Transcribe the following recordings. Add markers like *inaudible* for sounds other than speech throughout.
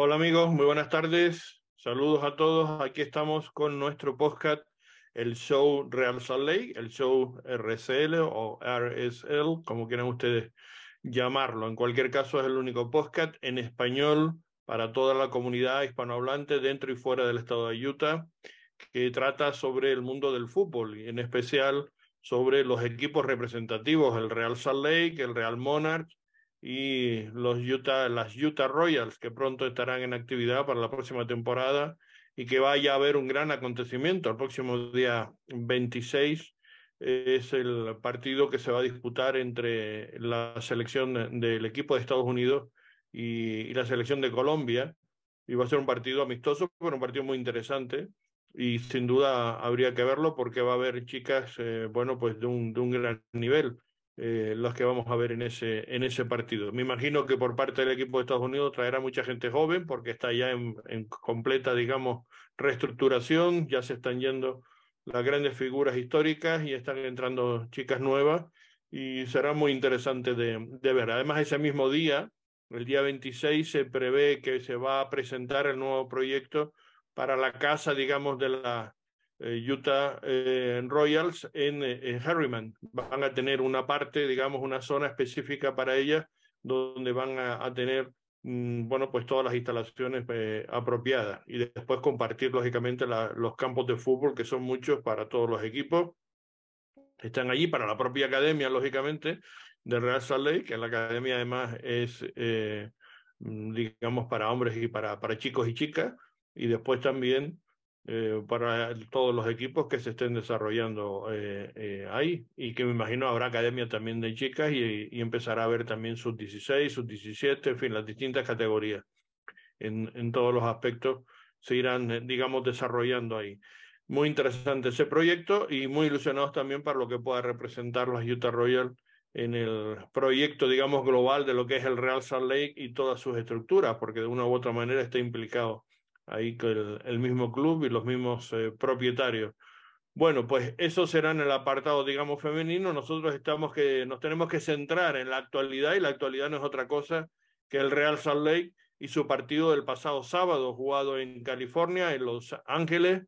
Hola amigos, muy buenas tardes. Saludos a todos. Aquí estamos con nuestro podcast, el show Real Salt Lake, el show RSL o RSL, como quieran ustedes llamarlo. En cualquier caso, es el único podcast en español para toda la comunidad hispanohablante dentro y fuera del estado de Utah, que trata sobre el mundo del fútbol y en especial sobre los equipos representativos, el Real Salt Lake, el Real Monarch y los Utah, las Utah Royals, que pronto estarán en actividad para la próxima temporada y que vaya a haber un gran acontecimiento. El próximo día 26 es el partido que se va a disputar entre la selección del equipo de Estados Unidos y, la selección de Colombia. Y va a ser un partido amistoso, pero un partido muy interesante. Y sin duda habría que verlo porque va a haber chicas, eh, bueno, pues de un, de un gran nivel. Eh, que vamos a ver en ese, en ese partido. Me imagino que por parte del equipo de Estados Unidos traerá mucha gente joven porque está ya en, en completa, digamos, reestructuración, ya se están yendo las grandes figuras históricas y están entrando chicas nuevas y será muy interesante de, de ver. Además, ese mismo día, el día 26, se prevé que se va a presentar el nuevo proyecto para la casa, digamos, de la Utah eh, Royals en, en, Harriman. Van a tener una parte, digamos, una zona específica para ellas, donde van a, tener, mm, bueno, pues todas las instalaciones eh, apropiadas y después compartir, lógicamente, los campos de fútbol, que son muchos para todos los equipos. Están allí para la propia academia, lógicamente, de Real Salt Lake, que la academia además es, mm, digamos, para hombres y para chicos y chicas. Y después también eh, para todos los equipos que se estén desarrollando eh, eh, ahí y que me imagino habrá academia también de chicas y, y empezará a haber también sub 16, sub 17, en fin, las distintas categorías en, en todos los aspectos se irán, eh, digamos, desarrollando ahí. Muy interesante ese proyecto y muy ilusionados también para lo que pueda representar las Utah Royals en el proyecto, digamos, global de lo que es el Real Salt Lake y todas sus estructuras, porque de una u otra manera está implicado ahí con el, mismo club y los mismos eh, propietarios. Bueno, pues eso será en el apartado, digamos, femenino. Nosotros estamos que nos tenemos que centrar en la actualidad y la actualidad no es otra cosa que el Real Salt Lake y su partido del pasado sábado jugado en California, en Los Ángeles,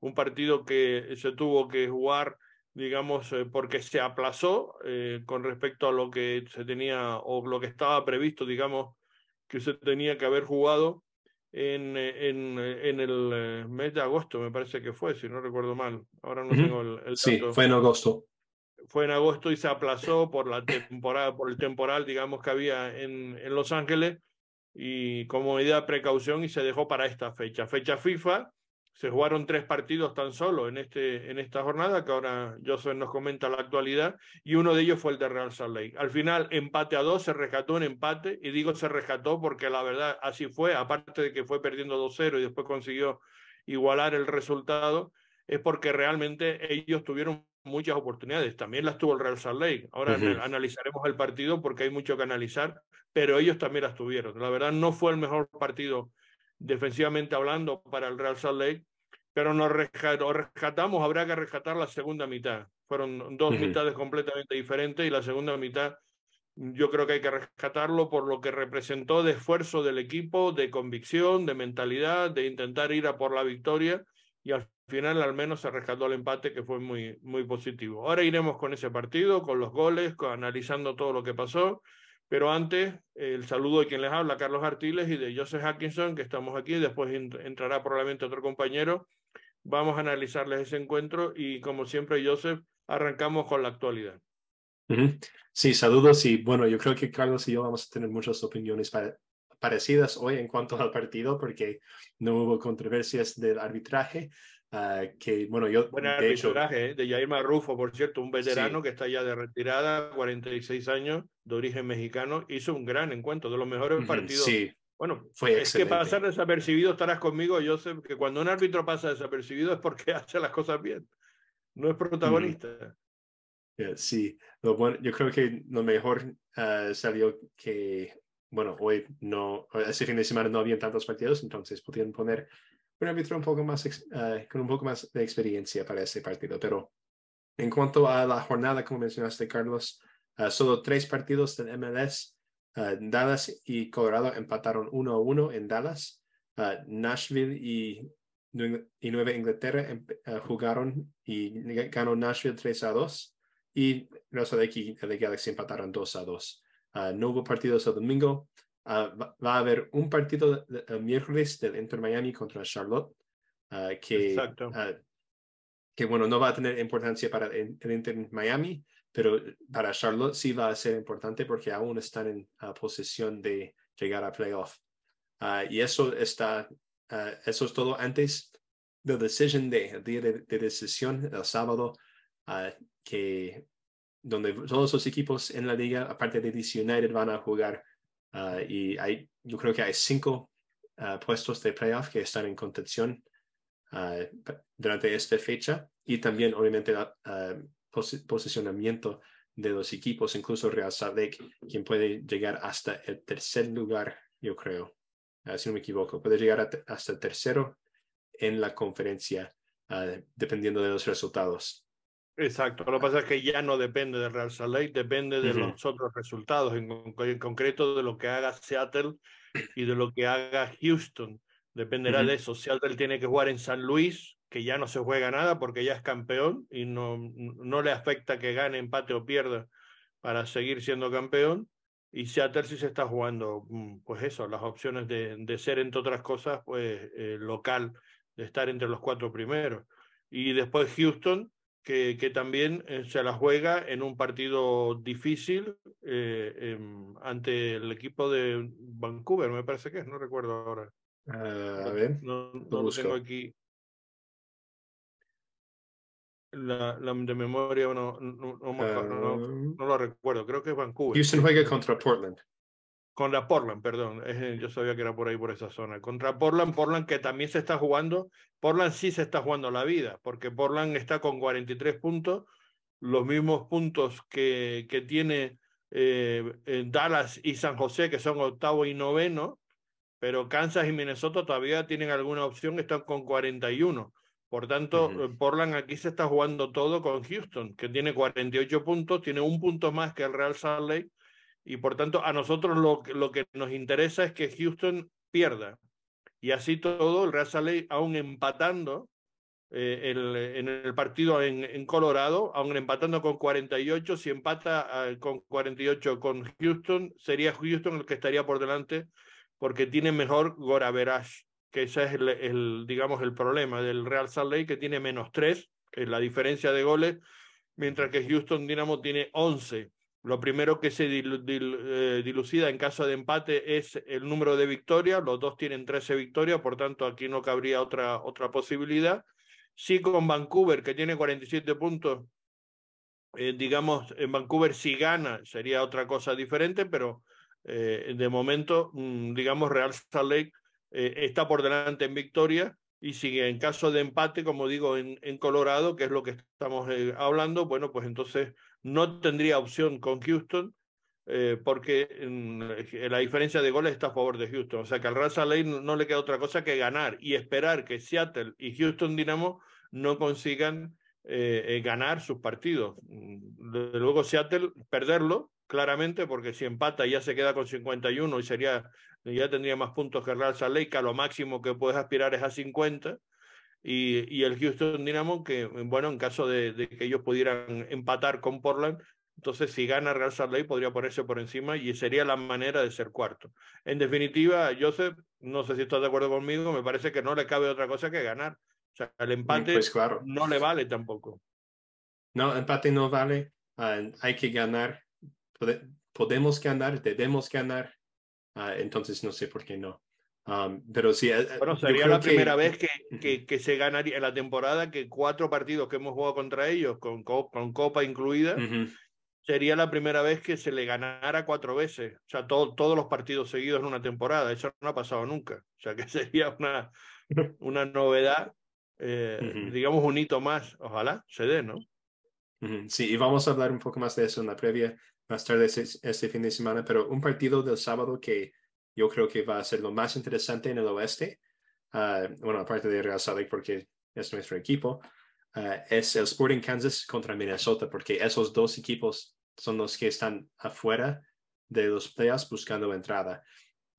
un partido que se tuvo que jugar, digamos, eh, porque se aplazó eh, con respecto a lo que se tenía o lo que estaba previsto, digamos, que se tenía que haber jugado en, en, en, el mes de agosto, me parece que fue, si no recuerdo mal. Ahora no uh -huh. tengo el, el Sí, fue en agosto. Fue en agosto y se aplazó por la temporada, por el temporal, digamos, que había en, en Los Ángeles y como medida de precaución y se dejó para esta fecha. Fecha FIFA, se jugaron tres partidos tan solo en, este, en esta jornada, que ahora Joseph nos comenta la actualidad, y uno de ellos fue el de Real Salt Lake. Al final, empate a dos, se rescató un empate, y digo se rescató porque la verdad así fue, aparte de que fue perdiendo 2-0 y después consiguió igualar el resultado, es porque realmente ellos tuvieron muchas oportunidades. También las tuvo el Real Salt Lake. Ahora uh -huh. analizaremos el partido porque hay mucho que analizar, pero ellos también las tuvieron. La verdad no fue el mejor partido defensivamente hablando para el Real Salt Lake, pero nos rescatamos, habrá que rescatar la segunda mitad. Fueron dos uh -huh. mitades completamente diferentes y la segunda mitad yo creo que hay que rescatarlo por lo que representó de esfuerzo del equipo, de convicción, de mentalidad, de intentar ir a por la victoria y al final al menos se rescató el empate que fue muy, muy positivo. Ahora iremos con ese partido, con los goles, con, analizando todo lo que pasó pero antes, el saludo de quien les habla, Carlos Artiles, y de Joseph Atkinson, que estamos aquí. Después entrará probablemente otro compañero. Vamos a analizarles ese encuentro y, como siempre, Joseph, arrancamos con la actualidad. Sí, saludos. Y bueno, yo creo que Carlos y yo vamos a tener muchas opiniones para, parecidas hoy en cuanto al partido, porque no hubo controversias del arbitraje. Uh, que bueno, yo. Buen arbitraje hecho, de Jair Marrufo, por cierto, un veterano sí. que está ya de retirada, 46 años, de origen mexicano, hizo un gran encuentro, de los mejores uh -huh, partidos. Sí. Bueno, Fue es excelente. que pasar desapercibido, estarás conmigo, Joseph, que cuando un árbitro pasa desapercibido es porque *laughs* hace las cosas bien, no es protagonista. Uh -huh. yeah, sí, lo bueno, yo creo que lo mejor uh, salió que, bueno, hoy no, ese fin de semana no había tantos partidos, entonces podían poner un árbitro un poco más, uh, con un poco más de experiencia para ese partido. Pero en cuanto a la jornada, como mencionaste, Carlos, uh, solo tres partidos del MLS Dallas y Colorado empataron 1-1 en Dallas. Nashville y, y Nueva Inglaterra jugaron y ganó Nashville 3-2 y los de aquí de Galaxy empataron 2-2. no hubo partidos el domingo. Va, a haber un partido el miércoles del Inter Miami contra Charlotte que que bueno, no va a tener importancia para el, Inter Miami, pero para Charlotte sí va a ser importante porque aún están en posición de llegar a playoff. Y eso está, eso es todo antes del decision day, el día de, decisión, el sábado, que donde todos los equipos en la liga, aparte de DC United, van a jugar. Y hay, yo creo que hay cinco puestos de playoff que están en contención Ah, durante esta fecha y también obviamente el posicionamiento de los equipos, incluso Real Salt Lake, quien puede llegar hasta el tercer lugar, yo creo, si no me equivoco, puede llegar hasta el tercero en la conferencia, dependiendo de los resultados. Exacto, lo que pasa es que ya no depende de Real Salt Lake, depende de los otros resultados, en, en, concreto de lo que haga Seattle y de lo que haga Houston. Dependerá de eso. Seattle tiene que jugar en San Luis, que ya no se juega nada porque ya es campeón y no, no le afecta que gane, empate o pierda para seguir siendo campeón. Y Seattle sí se está jugando, mm, pues eso, las opciones de, de ser, entre otras cosas, pues eh, local, de estar entre los cuatro primeros. Y después Houston, que, que también eh, se la juega en un partido difícil eh, em, ante el equipo de Vancouver, me parece que es, no recuerdo ahora. Ah, a ver, no, no lo tengo aquí. La, la, de memoria no, no, no, no, ah. lo recuerdo, creo que es Vancouver. Houston juega contra Portland. Contra Portland, perdón. Yo sabía que era por ahí, por esa zona. Contra Portland, Portland que también se está jugando. Portland sí se está jugando la vida, porque Portland está con 43 puntos, los mismos puntos que, que tiene eh, Dallas y San José, que son octavo y noveno pero Kansas y Minnesota todavía tienen alguna opción, están con 41. Por tanto, eh, Portland aquí se está jugando todo con Houston, que tiene 48 puntos, tiene un punto más que el Real Salt Lake, y por tanto a nosotros lo, que nos interesa es que Houston pierda. Y así todo, el Real Salt Lake, aún empatando eh, el, en el partido en, en, Colorado, aún empatando con 48, si empata uh, con 48 con Houston, sería Houston el que estaría por delante porque tiene mejor Goraverage, que ese es el, digamos, el problema del Real Salt Lake, que tiene menos tres, que es la diferencia de goles, mientras que Houston Dynamo tiene 11. Lo primero que se eh, dilucida en caso de empate es el número de victorias, los dos tienen 13 victorias, por tanto aquí no cabría otra, otra posibilidad. Sí con Vancouver, que tiene 47 puntos, eh, digamos, en Vancouver si gana sería otra cosa diferente, pero eh, de momento, mm, digamos, Real Salt Lake está por delante en victoria y si en caso de empate, como digo, en, Colorado, que es lo que estamos hablando, bueno, pues entonces no tendría opción con Houston. porque mm, la diferencia de goles está a favor de Houston. O sea que al Salt Lake no, le queda otra cosa que ganar y esperar que Seattle y Houston Dynamo no consigan ganar sus partidos. Mm, luego Seattle perderlo claramente, porque si empata ya se queda con 51 y sería, ya tendría más puntos que Real Salt Lake, lo máximo que puedes aspirar es a 50. Y, y el Houston Dynamo, que bueno, en caso de, que ellos pudieran empatar con Portland, entonces si gana Real Salt Lake podría ponerse por encima y sería la manera de ser cuarto. En definitiva, Joseph, no sé si estás de acuerdo conmigo, me parece que no le cabe otra cosa que ganar. O sea, el empate pues claro. no le vale tampoco. No, empate no vale. Ah, hay que ganar podemos ganar, debemos ganar, ah, entonces no sé por qué no. Pero sí, eh, bueno, sería la primera vez que, que, que, se ganaría en la temporada que cuatro partidos que hemos jugado contra ellos, con, con Copa incluida, sería la primera vez que se le ganara cuatro veces. O sea, todos los partidos seguidos en una temporada. Eso no ha pasado nunca. O sea, que *laughs* sería una, *laughs* una novedad, eh, digamos, un hito más. Ojalá se dé, ¿no? Sí, y vamos a hablar un poco más de eso en la previa más tarde este, fin de semana, pero un partido del sábado que yo creo que va a ser lo más interesante en el oeste, ah, bueno, aparte de Real Salt Lake porque es nuestro equipo, ah, es el Sporting Kansas contra Minnesota, porque esos dos equipos son los que están afuera de los playoffs buscando entrada.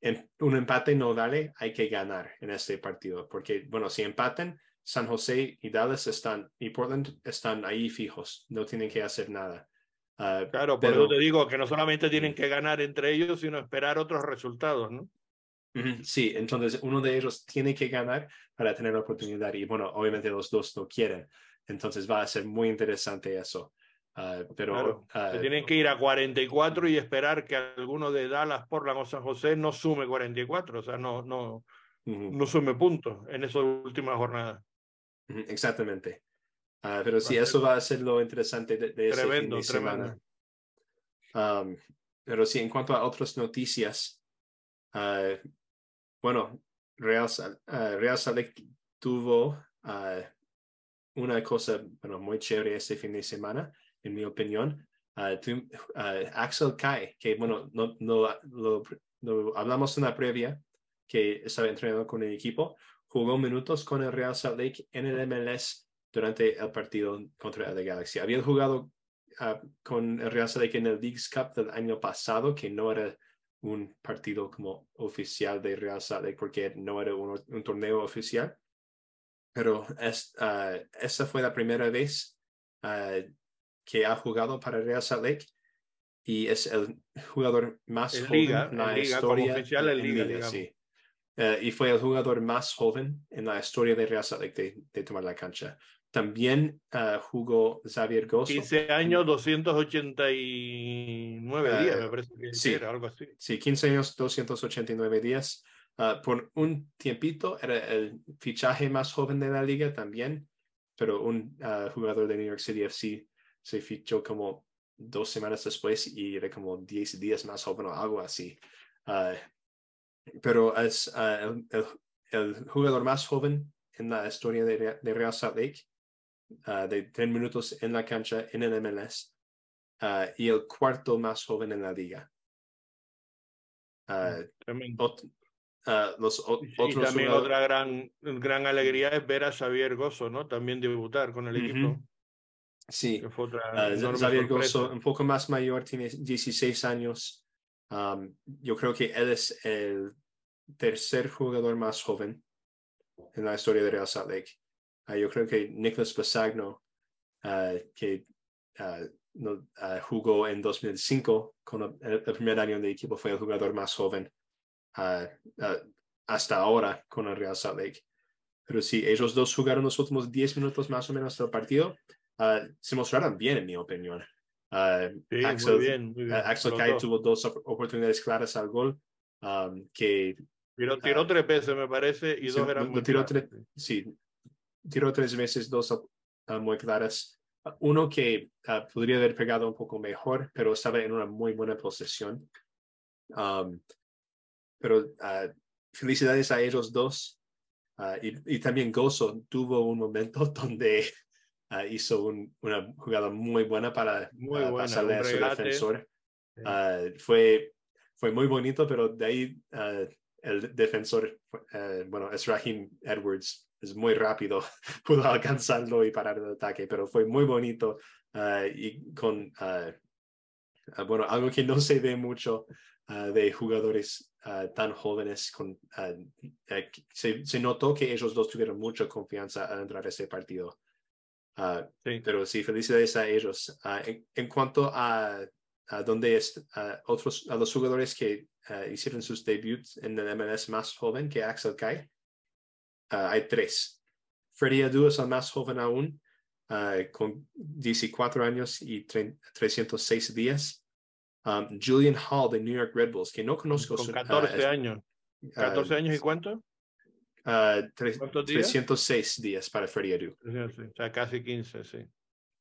En un empate no vale, hay que ganar en este partido, porque, bueno, si empaten, San José y Dallas están, y Portland están ahí fijos, no tienen que hacer nada. Uh, claro, pero eso te digo que no solamente tienen que ganar entre ellos, sino esperar otros resultados, ¿no? Sí, entonces uno de ellos tiene que ganar para tener la oportunidad y bueno, obviamente los dos no quieren. Entonces va a ser muy interesante eso. Uh, pero uh, tienen que ir a 44 y esperar que alguno de Dallas, Portland o San José no sume 44, o sea, no, no, -huh. no sume puntos en esa última jornada. Exactamente. Uh, pero sí, eso va a ser lo interesante de, de tremendo, ese fin de semana. Um, pero sí, en cuanto a otras noticias, uh, bueno, Real, uh, Real Salt Lake tuvo una cosa bueno, muy chévere este fin de semana, en mi opinión. Tu, Axel Kai, que bueno, no, no, lo, lo hablamos en la previa, que estaba entrenando con el equipo, jugó minutos con el Real Salt Lake en el MLS durante el partido contra el Galaxy. Había jugado uh, con el Real Salt Lake en el Leagues Cup del año pasado, que no era un partido como oficial de Real Salt Lake porque no era un, un torneo oficial. Pero es, uh, esa fue la primera vez uh, que ha jugado para Real Salt Lake y es el jugador más en joven liga, en la liga, historia. como oficial en liga, liga, sí. Uh, y fue el jugador más joven en la historia de Real Salt Lake de, de tomar la cancha. También uh, jugó Xavier Gosso. 15 años, 289 Uh, días, me parece que sí. era algo así. Sí, 15 años, 289 días. Por un tiempito era el fichaje más joven de la liga también, pero un uh, jugador de New York City FC se fichó como dos semanas después y era como 10 días más joven o algo así. Uh, pero es uh, el, el, jugador más joven en la historia de, de Real Salt Lake, uh, de 10 minutos en la cancha en el MLS, uh, y el cuarto más joven en la liga. Ot, los y, otros y también jugadores... otra gran, gran alegría es ver a Xavier Gozo, ¿no? También debutar con el uh -huh. equipo. Sí, Xavier Gozo, un poco más mayor, tiene 16 años. Um, yo creo que él es el tercer jugador más joven en la historia de Real Salt Lake. Uh, yo creo que Nicholas Basagno, uh, que no, jugó en 2005 con el, el, primer año del equipo, fue el jugador más joven hasta ahora con el Real Salt Lake. Pero sí, ellos dos jugaron los últimos 10 minutos más o menos del partido. se mostraron bien, en mi opinión. Uh, sí, Axel, muy bien, muy bien. Uh, Axel Kai tuvo dos oportunidades claras al gol. Um, que, tiró, tiró uh, tres veces, me parece, y sí, dos eran muy tiró claras. Sí, tiró tres veces, dos muy claras. Uno que podría haber pegado un poco mejor, pero estaba en una muy buena posesión. Um, pero felicidades a ellos dos. Y, y, también Gozo tuvo un momento *laughs* donde Uh, hizo un, una jugada muy buena para muy uh, buena, pasarle a su defensor. Sí. Uh, fue, fue muy bonito, pero de ahí el defensor, bueno, es Raheem Edwards, es muy rápido, *laughs* pudo alcanzarlo y parar el ataque, pero fue muy bonito y con, bueno, algo que no se ve mucho de jugadores tan jóvenes, con, se, se notó que ellos dos tuvieron mucha confianza al entrar a ese partido. Uh, sí. Pero sí, felicidades a ellos. Uh, en, en, cuanto a, a donde es, uh, otros, a los jugadores que hicieron sus debuts en el MLS más joven que Axel Kai, hay tres. Freddy Adu es el más joven aún, con 14 años y 306 días. Um, Julian Hall de New York Red Bulls, que no conozco. Con 14 su, años. ¿14 años y cuánto? Uh, tres, 306 días para Freddy Adu. Sí, o sea, casi 15, sí.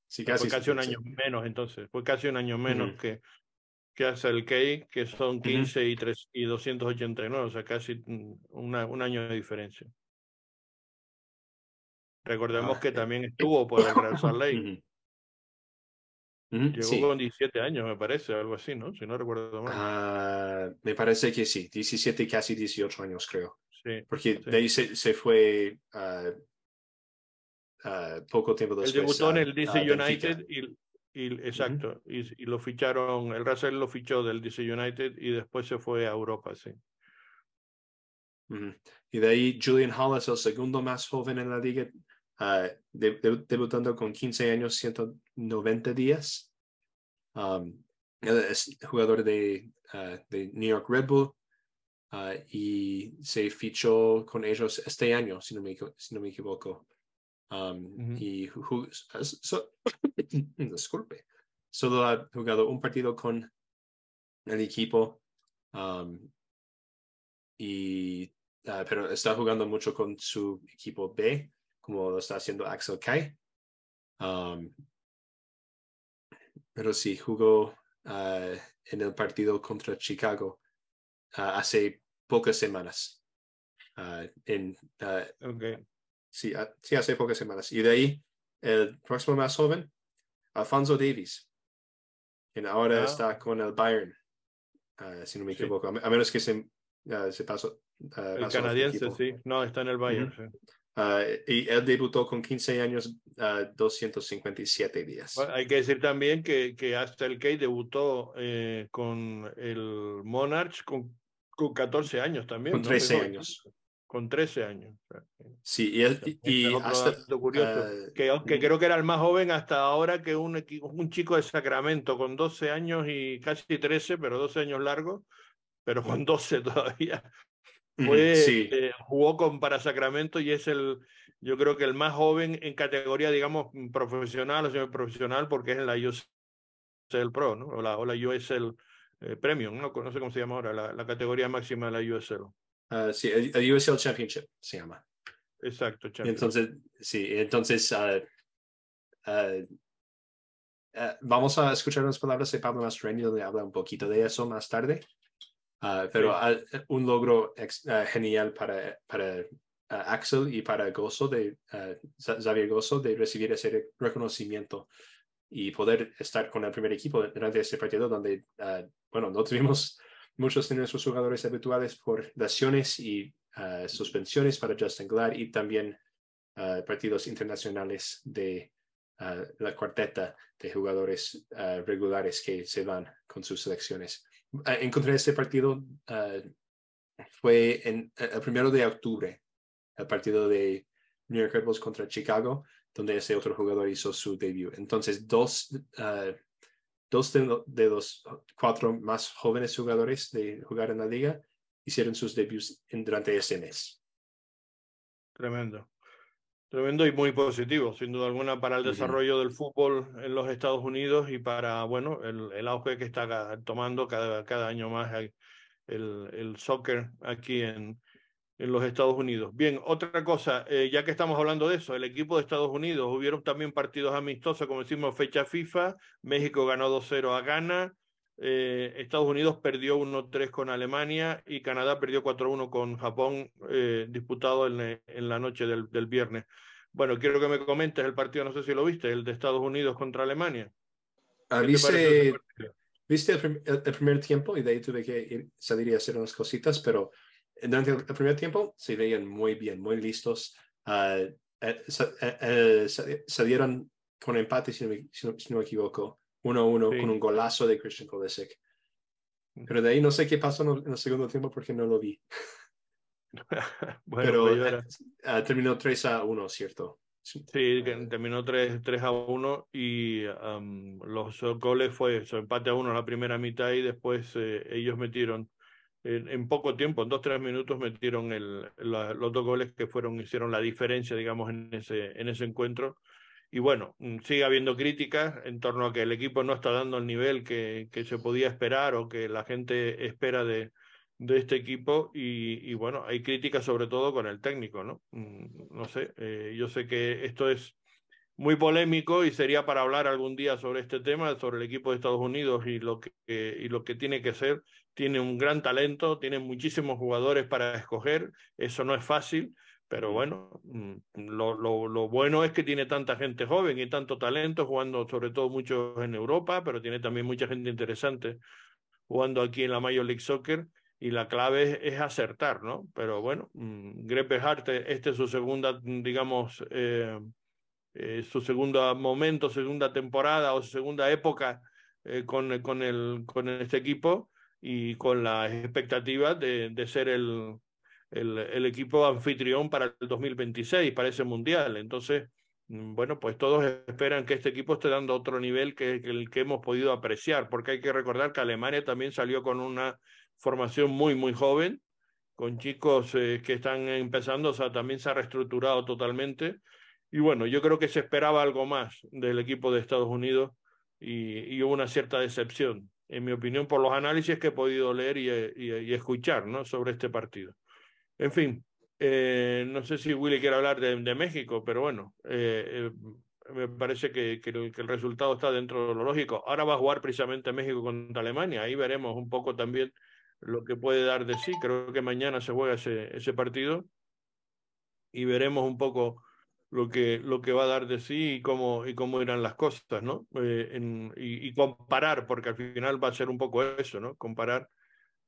Sí, casi, fue casi un año menos, entonces. Fue casi un año menos uh -huh. que, que hace el Key, que son 15 uh -huh. y, 3, y 289, o sea, casi una, un año de diferencia. Recordemos ah, que eh. también estuvo por el Real Salt Lake. *laughs* Uh -huh. Llegó sí. con 17 años, me parece, algo así, ¿no? Si no recuerdo mal. Uh, me parece que sí, 17, casi 18 años, creo. Sí, Porque sí. de ahí se, se fue uh, uh, poco tiempo después. Él debutó en el DC United y, Y, exacto, y, y, lo ficharon, el Russell lo fichó del DC United y después se fue a Europa, sí. Y de ahí Julian Hall es el segundo más joven en la liga, uh, debutando con 15 años, 190 días. Um, es jugador de, uh, de, New York Red Bull uh, y se fichó con ellos este año, si no me, si no me equivoco. Um, Y so, *coughs* disculpe, solo ha jugado un partido con el equipo um, y uh, pero está jugando mucho con su equipo B, como lo está haciendo Axel Kai. Um, pero sí, jugó uh, en el partido contra Chicago uh, hace pocas semanas. en, okay. sí, sí, hace pocas semanas. Y de ahí, el próximo más joven, Alfonso Davis, quien ahora ah. está con el Bayern, si no me equivoco, a, menos que se, se pasó, Uh, el canadiense, sí. No, está en el Bayern. sí. Uh, y él debutó con 15 años, 257 uh, días. hay que decir también que, que hasta el Key debutó eh, con el Monarch con, con 14 años también. Con 13 años. Con 13 años. Sí, y, él, y, hasta, curioso, que, que, creo que era el más joven hasta ahora que un, un chico de Sacramento con 12 años y casi 13, pero 12 años largos, pero con 12 todavía fue, sí. eh, jugó con para Sacramento y es el, yo creo que el más joven en categoría, digamos, profesional o semi-profesional, porque es en la USL Pro, ¿no? O la, o la USL eh, Premium, ¿no? no sé cómo se llama ahora, la, la categoría máxima de la USL. Uh, sí, el, USL Championship se llama. Exacto, Entonces, sí, entonces uh, uh, vamos a escuchar las palabras de Pablo Mastroeni, donde habla un poquito de eso más tarde. Ah, pero un logro ah, genial para, para ah, Axel y para Gozo de Xavier Gozo de recibir ese reconocimiento y poder estar con el primer equipo durante ese partido donde, bueno, no tuvimos *laughs* muchos de nuestros jugadores habituales por lesiones y suspensiones para Justin Glad y también partidos internacionales de la cuarteta de jugadores regulares que se van con sus selecciones. Ah, encontré este partido, fue en, el primero de octubre, el partido de New York Red Bulls contra Chicago, donde ese otro jugador hizo su debut. Entonces, dos, uh, dos de, los cuatro más jóvenes jugadores de jugar en la liga hicieron sus debuts en, durante ese mes. Tremendo. Tremendo y muy positivo, sin duda alguna, para el desarrollo del fútbol en los Estados Unidos y para, bueno, el, el auge que está tomando cada, cada año más el, el soccer aquí en, en los Estados Unidos. Bien, otra cosa, eh, ya que estamos hablando de eso, el equipo de Estados Unidos, hubieron también partidos amistosos, como decimos, fecha FIFA, México ganó 2-0 a Ghana, eh, Estados Unidos perdió 1-3 con Alemania y Canadá perdió 4-1 con Japón, eh, disputado en, en, la noche del, del, viernes. Bueno, quiero que me comentes el partido, no sé si lo viste, el de Estados Unidos contra Alemania. Ah, viste, viste el, el, primer tiempo y de ahí tuve que ir, salir y hacer unas cositas, pero durante el, primer tiempo se veían muy bien, muy listos. Uh, salieron con empate, si no me, si no, si no me equivoco. 1-1 sí. con un golazo de Christian. Mm. Pero de ahí no sé qué pasó en el segundo tiempo porque no lo vi. *laughs* bueno, Pero pues uh, terminó 3 a 1, ¿cierto? Sí, terminó 3, 3 a 1 y um, los goles fue su empate a 1 en la primera mitad y después eh, ellos metieron en, en, poco tiempo, en 2-3 minutos metieron el, la, los dos goles que fueron, hicieron la diferencia, digamos, en ese, en ese encuentro y bueno, mm, sigue habiendo críticas en torno a que el equipo no está dando el nivel que, que se podía esperar o que la gente espera de, de este equipo y, y, bueno, hay críticas sobre todo con el técnico, ¿no? Mm, no sé, eh, yo sé que esto es muy polémico y sería para hablar algún día sobre este tema, sobre el equipo de Estados Unidos y lo que, y lo que tiene que ser. Tiene un gran talento, tiene muchísimos jugadores para escoger, eso no es fácil pero bueno, mm, lo, lo, lo, bueno es que tiene tanta gente joven y tanto talento, jugando sobre todo muchos en Europa, pero tiene también mucha gente interesante jugando aquí en la Major League Soccer y la clave es, es acertar, ¿no? Pero bueno, mmm, Grepe Hart, este es su segunda, digamos, eh, su segundo momento, segunda temporada o segunda época con, con, el, con este equipo y con la expectativa de, de ser el, el, equipo anfitrión para el 2026, para ese mundial. Entonces, mm, bueno, pues todos esperan que este equipo esté dando otro nivel que, que el que hemos podido apreciar, porque hay que recordar que Alemania también salió con una formación muy, muy joven, con chicos eh, que están empezando, o sea, también se ha reestructurado totalmente. Y bueno, yo creo que se esperaba algo más del equipo de Estados Unidos y, y hubo una cierta decepción, en mi opinión, por los análisis que he podido leer y, escuchar ¿no? sobre este partido. En fin, eh, no sé si Willy quiere hablar de, México, pero bueno, eh, eh, me parece que, el, resultado está dentro de lo lógico. Ahora va a jugar precisamente México contra Alemania, ahí veremos un poco también lo que puede dar de sí. Creo que mañana se juega ese partido y veremos un poco lo que, lo que va a dar de sí y cómo, y cómo irán las cosas, ¿no? Eh, y, comparar, porque al final va a ser un poco eso, ¿no? Comparar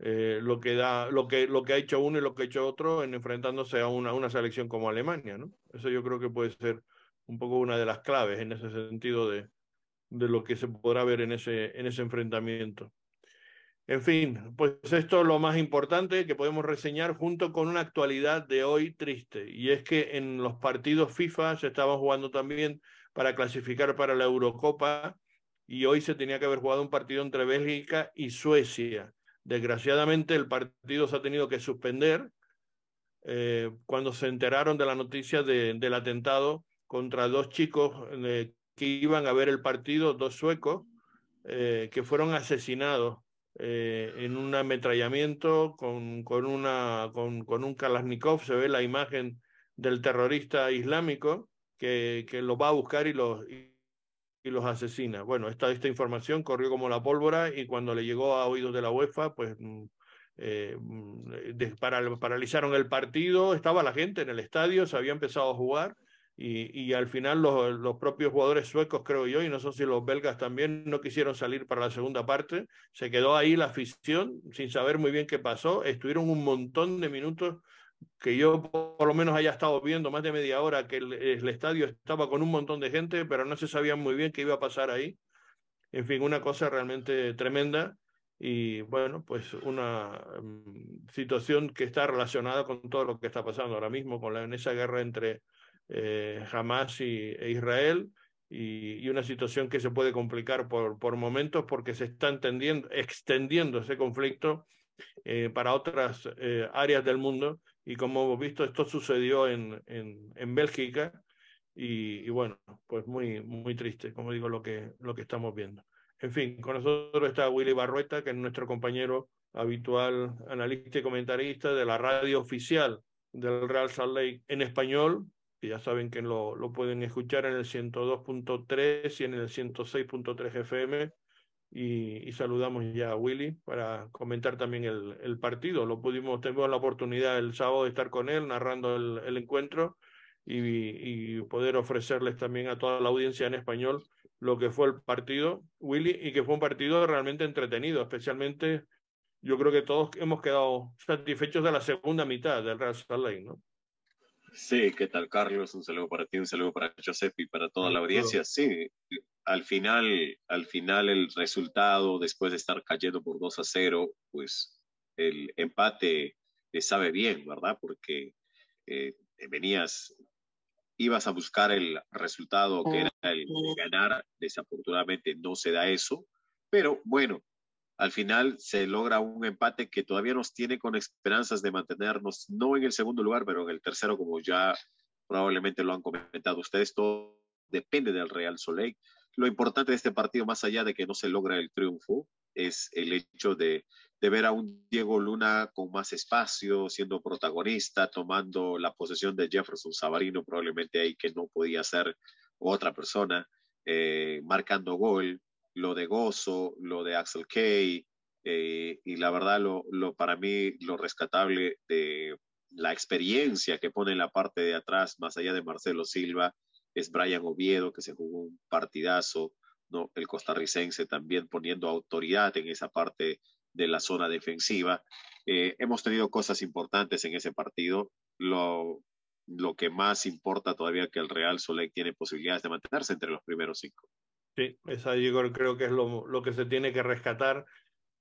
eh, lo, que da, lo, que, lo que ha hecho uno y lo que ha hecho otro en enfrentándose a una, una selección como Alemania, ¿no? Eso yo creo que puede ser un poco una de las claves en ese sentido de, de lo que se podrá ver en ese, en ese enfrentamiento. En fin, pues esto es lo más importante que podemos reseñar junto con una actualidad de hoy triste, y es que en los partidos FIFA se estaban jugando también para clasificar para la Eurocopa, y hoy se tenía que haber jugado un partido entre Bélgica y Suecia. Desgraciadamente el partido se ha tenido que suspender eh, cuando se enteraron de la noticia de, del atentado contra dos chicos eh, que iban a ver el partido, dos suecos, eh, que fueron asesinados eh, en un ametrallamiento con, con, una, con, con, un Kalashnikov. Se ve la imagen del terrorista islámico que, que lo va a buscar y los, y, los asesina. Bueno, esta, esta información corrió como la pólvora y cuando le llegó a oídos de la UEFA, pues eh, para, paralizaron el partido, estaba la gente en el estadio, se había empezado a jugar y, al final los, los, propios jugadores suecos, creo yo, y no sé si los belgas también, no quisieron salir para la segunda parte. Se quedó ahí la afición sin saber muy bien qué pasó. Estuvieron un montón de minutos que yo por lo menos haya estado viendo más de media hora que el, estadio estaba con un montón de gente, pero no se sabía muy bien qué iba a pasar ahí. En fin, una cosa realmente tremenda y bueno, pues una um, situación que está relacionada con todo lo que está pasando ahora mismo, con la, esa guerra entre eh, Hamas y, e Israel, y, una situación que se puede complicar por, por momentos porque se está extendiendo ese conflicto eh, para otras eh, áreas del mundo. Y como hemos visto, esto sucedió en, en, en Bélgica. Y, y, bueno, pues muy, muy triste, como digo, lo que, lo que estamos viendo. En fin, con nosotros está Willy Barrueta, que es nuestro compañero habitual analista y comentarista de la radio oficial del Real Salt Lake en español, que ya saben que lo, lo pueden escuchar en el 102.3 y en el 106.3 FM. Y, y, saludamos ya a Willy para comentar también el, el, partido. Lo pudimos, tuvimos la oportunidad el sábado de estar con él narrando el, el encuentro y, y, poder ofrecerles también a toda la audiencia en español lo que fue el partido, Willy, y que fue un partido realmente entretenido, especialmente yo creo que todos hemos quedado satisfechos de la segunda mitad del Real Salt Lake, ¿no? Sí, ¿qué tal, Carlos? Un saludo para ti, un saludo para Joseph y para toda la audiencia. Sí, al final, al final el resultado, después de estar cayendo por 2 a 0, pues el empate te sabe bien, ¿verdad? Porque eh, venías, ibas a buscar el resultado que era el ganar, desafortunadamente no se da eso, pero bueno, al final se logra un empate que todavía nos tiene con esperanzas de mantenernos, no en el segundo lugar, pero en el tercero, como ya probablemente lo han comentado ustedes, todo depende del Real Soleil. Lo importante de este partido, más allá de que no se logra el triunfo, es el hecho de, ver a un Diego Luna con más espacio, siendo protagonista, tomando la posesión de Jefferson Savarino, probablemente ahí que no podía ser otra persona, eh, marcando gol, lo de Gozo, lo de Axel Kay, eh, y la verdad, lo, lo, para mí, lo rescatable de la experiencia que pone en la parte de atrás, más allá de Marcelo Silva, es Brian Oviedo, que se jugó un partidazo, ¿no? el costarricense también poniendo autoridad en esa parte de la zona defensiva. Eh, hemos tenido cosas importantes en ese partido. Lo, lo que más importa todavía que el Real Soleil tiene posibilidades de mantenerse entre los primeros cinco. Sí, esa yo creo que es lo, lo que se tiene que rescatar,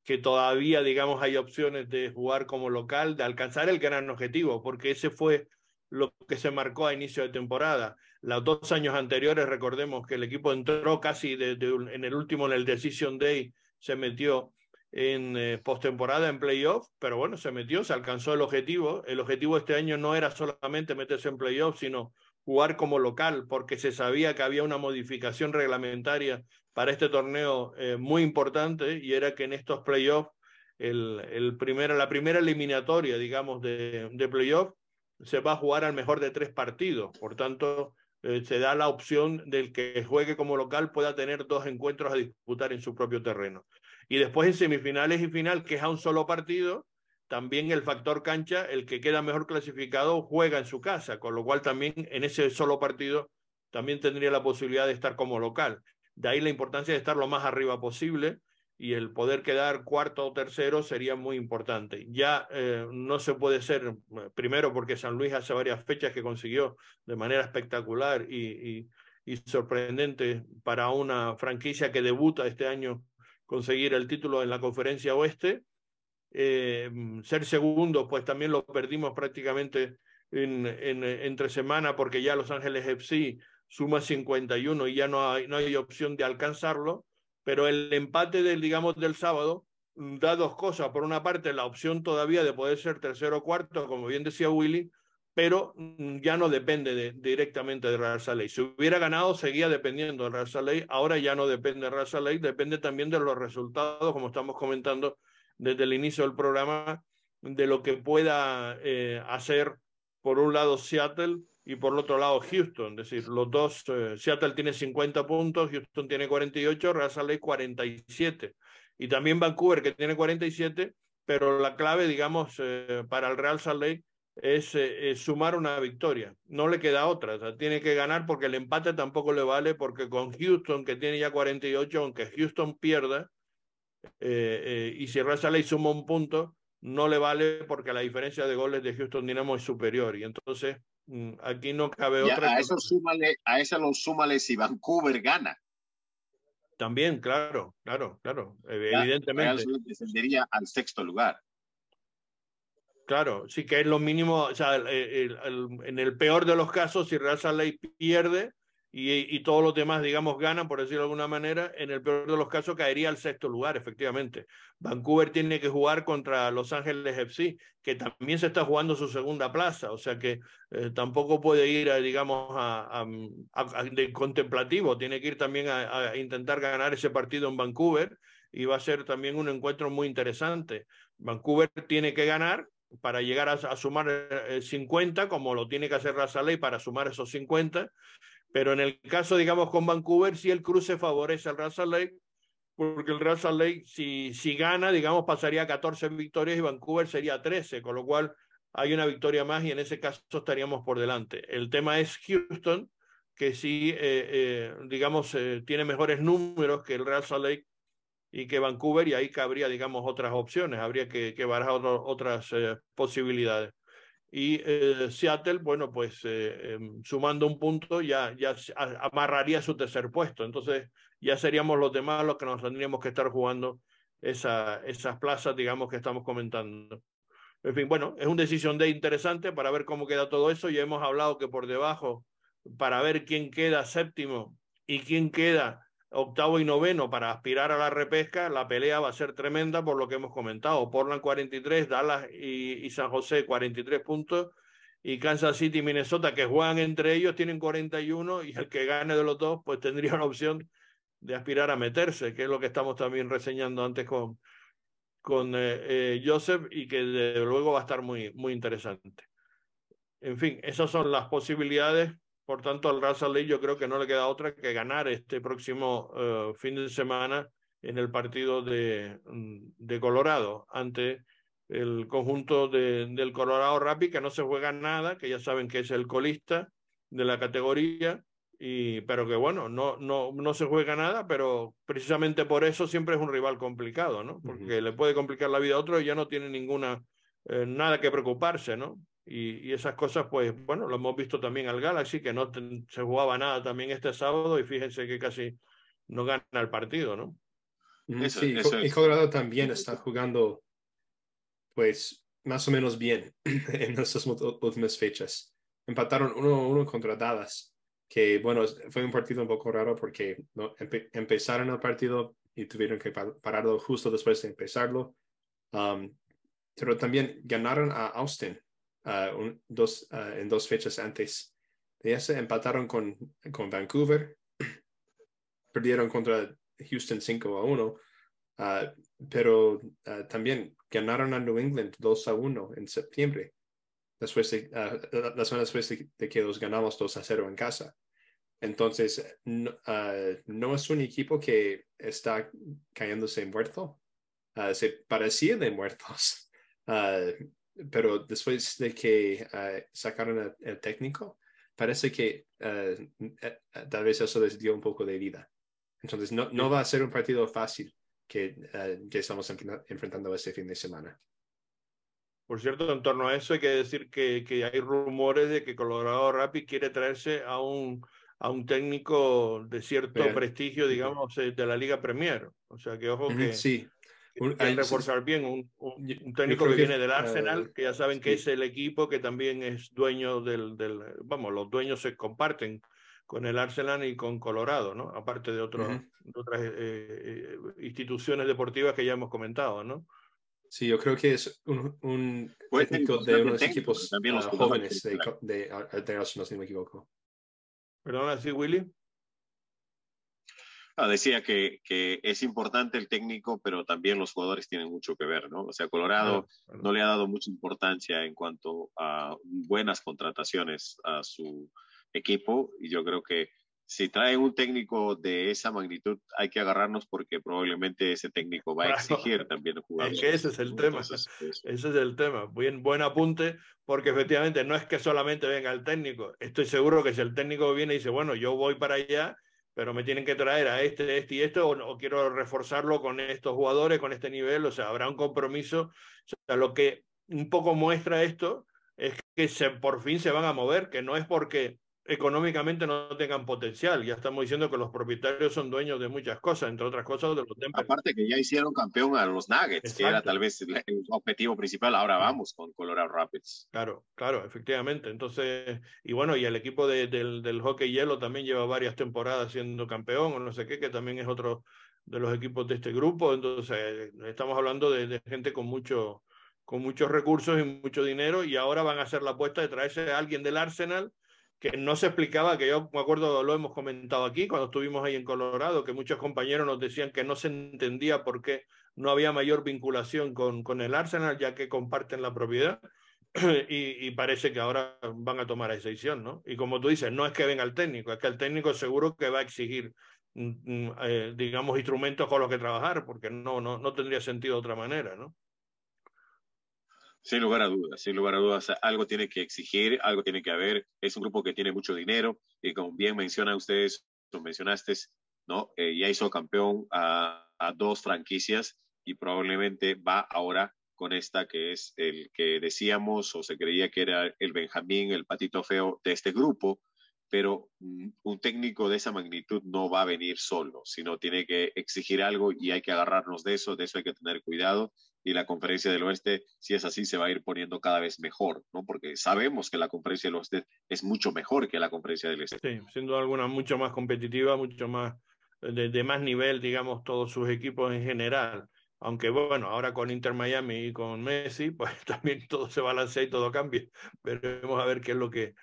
que todavía, digamos, hay opciones de jugar como local, de alcanzar el gran objetivo, porque ese fue lo que se marcó a inicio de temporada. Los dos años anteriores, recordemos que el equipo entró casi de, en el último, en el Decision Day, se metió en eh, postemporada, en playoff, pero bueno, se metió, se alcanzó el objetivo. El objetivo este año no era solamente meterse en playoff, sino jugar como local, porque se sabía que había una modificación reglamentaria para este torneo eh, muy importante y era que en estos playoffs, el, el la primera eliminatoria, digamos, de, de playoff, se va a jugar al mejor de tres partidos. Por tanto, eh, se da la opción del que juegue como local pueda tener dos encuentros a disputar en su propio terreno. Y después en semifinales y final, que es a un solo partido, también el factor cancha, el que queda mejor clasificado juega en su casa, con lo cual también en ese solo partido también tendría la posibilidad de estar como local. De ahí la importancia de estar lo más arriba posible y el poder quedar cuarto o tercero sería muy importante. Ya eh, no se puede ser, eh, primero porque San Luis hace varias fechas que consiguió de manera espectacular y, y sorprendente para una franquicia que debuta este año conseguir el título en la conferencia oeste eh, ser segundo, pues también lo perdimos prácticamente en, en, entre semana porque ya Los Ángeles FC suma 51 y ya no hay, no hay opción de alcanzarlo, pero el empate del, digamos, del sábado da dos cosas. Por una parte, la opción todavía de poder ser tercero o cuarto, como bien decía Willy, pero ya no depende de, directamente de Real Saleh. Si hubiera ganado, seguía dependiendo de Real Saleh. Ahora ya no depende de Real Saleh, depende también de los resultados, como estamos comentando desde el inicio del programa de lo que pueda eh, hacer por un lado Seattle y por el otro lado Houston. Es decir, los dos, eh, Seattle tiene 50 puntos, Houston tiene 48, Real Salt Lake 47. Y también Vancouver que tiene 47, pero la clave, digamos, eh, para el Real Salt Lake es, sumar una victoria. No le queda otra, tiene que ganar porque el empate tampoco le vale, porque con Houston, que tiene ya 48, aunque Houston pierda, eh, eh, y si Raza Ley suma un punto, no le vale porque la diferencia de goles de Houston Dynamo es superior. Y entonces mm, aquí no cabe otra. A eso, súmale, a eso lo súmale si Vancouver gana. También, claro, claro, claro, evidentemente. descendería al sexto lugar. Claro, sí que es lo mínimo, o sea, en el peor de los casos, si Real Salt pierde, y, todos los demás, digamos, ganan, por decirlo de alguna manera, en el peor de los casos caería al sexto lugar, efectivamente. Vancouver tiene que jugar contra Los Ángeles FC, que también se está jugando su segunda plaza, o sea que eh, tampoco puede ir, digamos, a, de contemplativo, tiene que ir también a, intentar ganar ese partido en Vancouver y va a ser también un encuentro muy interesante. Vancouver tiene que ganar para llegar a, sumar 50, eh, como lo tiene que hacer la Ley para sumar esos 50 pero en el caso, digamos, con Vancouver, sí el cruce favorece al Salt Lake, porque el Salt Lake, si, si gana, digamos, pasaría a 14 victorias y Vancouver sería 13, con lo cual hay una victoria más y en ese caso estaríamos por delante. El tema es Houston, que sí, eh, eh, digamos, eh, tiene mejores números que el Real Salt Lake y que Vancouver, y ahí cabría, digamos, otras opciones, habría que, que barajar otras posibilidades. Y eh, Seattle, bueno, pues eh, em, sumando un punto ya, ya amarraría su tercer puesto. Entonces ya seríamos los demás los que nos tendríamos que estar jugando esa, esas plazas, digamos, que estamos comentando. En fin, bueno, es una decisión de interesante para ver cómo queda todo eso. Ya hemos hablado que por debajo, para ver quién queda séptimo y quién queda octavo y noveno para aspirar a la repesca, la pelea va a ser tremenda por lo que hemos comentado. Portland 43, Dallas y, San José 43 puntos y Kansas City y Minnesota que juegan entre ellos tienen 41 y el que gane de los dos pues tendría una opción de aspirar a meterse, que es lo que estamos también reseñando antes con, con eh, eh, Joseph y que de luego va a estar muy, muy interesante. En fin, esas son las posibilidades por tanto, al Real Salt yo creo que no le queda otra que ganar este próximo eh, fin de semana en el partido de, mm, de Colorado ante el conjunto de, del Colorado Rapid, que no se juega nada, que ya saben que es el colista de la categoría, y, pero que bueno, no, no, no se juega nada, pero precisamente por eso siempre es un rival complicado, ¿no? Porque le puede complicar la vida a otro y ya no tiene ninguna, eh, nada que preocuparse, ¿no? Y, esas cosas, pues bueno, lo hemos visto también al Galaxy, que no se jugaba nada también este sábado y fíjense que casi no gana el partido, ¿no? sí, y Colorado también está jugando, pues, más o menos bien *clears throat* en estas últimas fechas. Empataron uno, uno contra Dallas, que bueno, fue un partido un poco raro porque ¿no? empezaron el partido y tuvieron que pararlo justo después de empezarlo. Um, pero también ganaron a Austin uh, dos, uh, en dos fechas antes. De se empataron con, con Vancouver, *clears throat* perdieron contra Houston 5 a 1, uh, pero también ganaron a New England 2 a 1 en septiembre, después de, la semana después de, que los ganamos 2 a 0 en casa. Entonces, no, no, es un equipo que está cayéndose muerto. se parecía de muertos. *laughs* Ah, pero después de que ah, sacaron el, técnico, parece que ah, eh, tal vez eso les dio un poco de vida. Entonces, no, no va a ser un partido fácil que, que estamos enfrentando este fin de semana. Por cierto, en torno a eso hay que decir que, que hay rumores de que Colorado Rapid quiere traerse a un, a un técnico de cierto prestigio, digamos, eh, de la Liga Premier. O sea que ojo que, sí hay que reforzar bien un, un, técnico que, viene del Arsenal, que ya saben que es el equipo que también es dueño del, del, vamos, los dueños se comparten con el Arsenal y con Colorado, ¿no? Aparte de, otros, otras eh, eh, instituciones deportivas que ya hemos comentado, ¿no? Sí, yo creo que es un, un técnico de unos equipos también los uh, jóvenes de, de, de, Arsenal, si no me equivoco. Perdona, ¿sí, Willy? Ah, decía que, que, es importante el técnico, pero también los jugadores tienen mucho que ver, ¿no? O sea, Colorado no le ha dado mucha importancia en cuanto a buenas contrataciones a su equipo y yo creo que si traen un técnico de esa magnitud hay que agarrarnos porque probablemente ese técnico va a exigir también jugadores. Es que ese es el tema. Ese es el tema. Buen, buen apunte porque efectivamente no es que solamente venga el técnico. Estoy seguro que si el técnico viene y dice, bueno, yo voy para allá pero me tienen que traer a este, este y esto, o, quiero reforzarlo con estos jugadores, con este nivel, o sea, habrá un compromiso. O sea, lo que un poco muestra esto es que se, por fin se van a mover, que no es porque económicamente no tengan potencial. Ya estamos diciendo que los propietarios son dueños de muchas cosas, entre otras cosas de los templos. Aparte que ya hicieron campeón a los Nuggets, que era tal vez el, objetivo principal. Ahora vamos con Colorado Rapids. Claro, claro, efectivamente. Entonces, y bueno, y el equipo de, del, del hockey hielo también lleva varias temporadas siendo campeón o no sé qué, que también es otro de los equipos de este grupo. Entonces, estamos hablando de, de gente con mucho con muchos recursos y mucho dinero y ahora van a hacer la apuesta de traerse a alguien del Arsenal que no se explicaba, que yo me acuerdo, lo hemos comentado aquí cuando estuvimos ahí en Colorado, que muchos compañeros nos decían que no se entendía por qué no había mayor vinculación con, con el Arsenal, ya que comparten la propiedad. *clears throat* Y, parece que ahora van a tomar esa decisión, ¿no? Y como tú dices, no es que venga el técnico, es que el técnico seguro que va a exigir, mm, mm, eh, digamos, instrumentos con los que trabajar, porque no, no, no tendría sentido de otra manera, ¿no? Sin lugar a dudas, sin lugar a dudas, algo tiene que exigir, algo tiene que haber. Es un grupo que tiene mucho dinero y como bien mencionan ustedes, lo mencionaste, ¿no? Eh, ya hizo campeón a, a, dos franquicias y probablemente va ahora con esta que es el que decíamos o se creía que era el Benjamín, el patito feo de este grupo, pero un técnico de esa magnitud no va a venir solo, sino tiene que exigir algo y hay que agarrarnos de eso, de eso hay que tener cuidado y la conferencia del oeste, si es así, se va a ir poniendo cada vez mejor, ¿no? Porque sabemos que la conferencia del oeste es mucho mejor que la conferencia del este. Sí, siendo alguna mucho más competitiva, mucho más, de, más nivel, digamos, todos sus equipos en general. Aunque bueno, ahora con Inter Miami y con Messi, pues *laughs* también todo se balancea y todo cambia. Veremos a ver qué es lo que,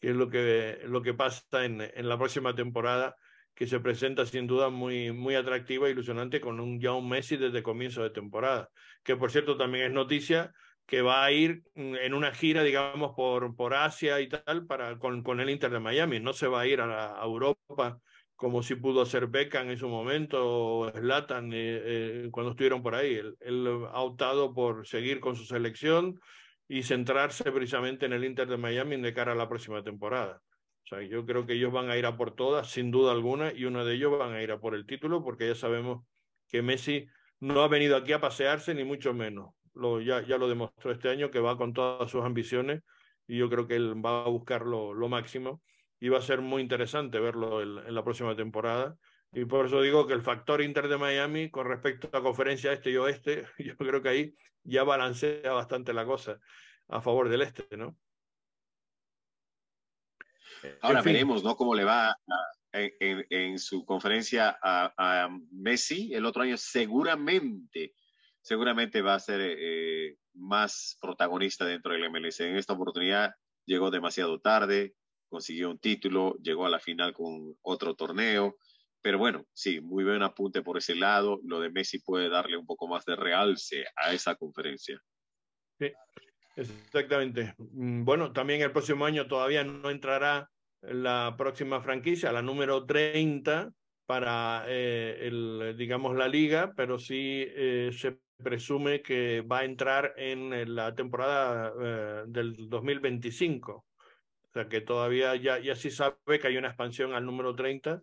qué es lo que, lo que pasa en, en la próxima temporada que se presenta sin duda muy, muy atractiva e ilusionante con un, ya un Messi desde comienzo de temporada, que por cierto también es noticia que va a ir mm, en una gira, digamos, por, por Asia y tal, para, con, con el Inter de Miami. No se va a ir a, Europa como si pudo hacer Beckham en su momento o Zlatan eh, eh, cuando estuvieron por ahí. Él, él, ha optado por seguir con su selección y centrarse precisamente en el Inter de Miami de cara a la próxima temporada. O sea, yo creo que ellos van a ir a por todas, sin duda alguna, y uno de ellos van a ir a por el título, porque ya sabemos que Messi no ha venido aquí a pasearse, ni mucho menos. Lo, ya, ya lo demostró este año, que va con todas sus ambiciones y yo creo que él va a buscar lo, máximo y va a ser muy interesante verlo en, la próxima temporada. Y por eso digo que el factor Inter de Miami con respecto a la conferencia este y oeste, *laughs* yo creo que ahí ya balancea bastante la cosa a favor del este, ¿no? Ahora veremos, ¿no? Cómo le va en, su conferencia a, Messi el otro año. Seguramente, seguramente va a ser eh, más protagonista dentro del MLS. En esta oportunidad llegó demasiado tarde, consiguió un título, llegó a la final con otro torneo. Pero bueno, sí, muy buen apunte por ese lado. Lo de Messi puede darle un poco más de realce a esa conferencia. Sí, exactamente. Mm, bueno, también el próximo año todavía no entrará la próxima franquicia, la número 30 para, eh, el, digamos, la liga, pero sí eh, se presume que va a entrar en la temporada eh, del 2025. O sea que todavía ya, ya sí sabe que hay una expansión al número 30,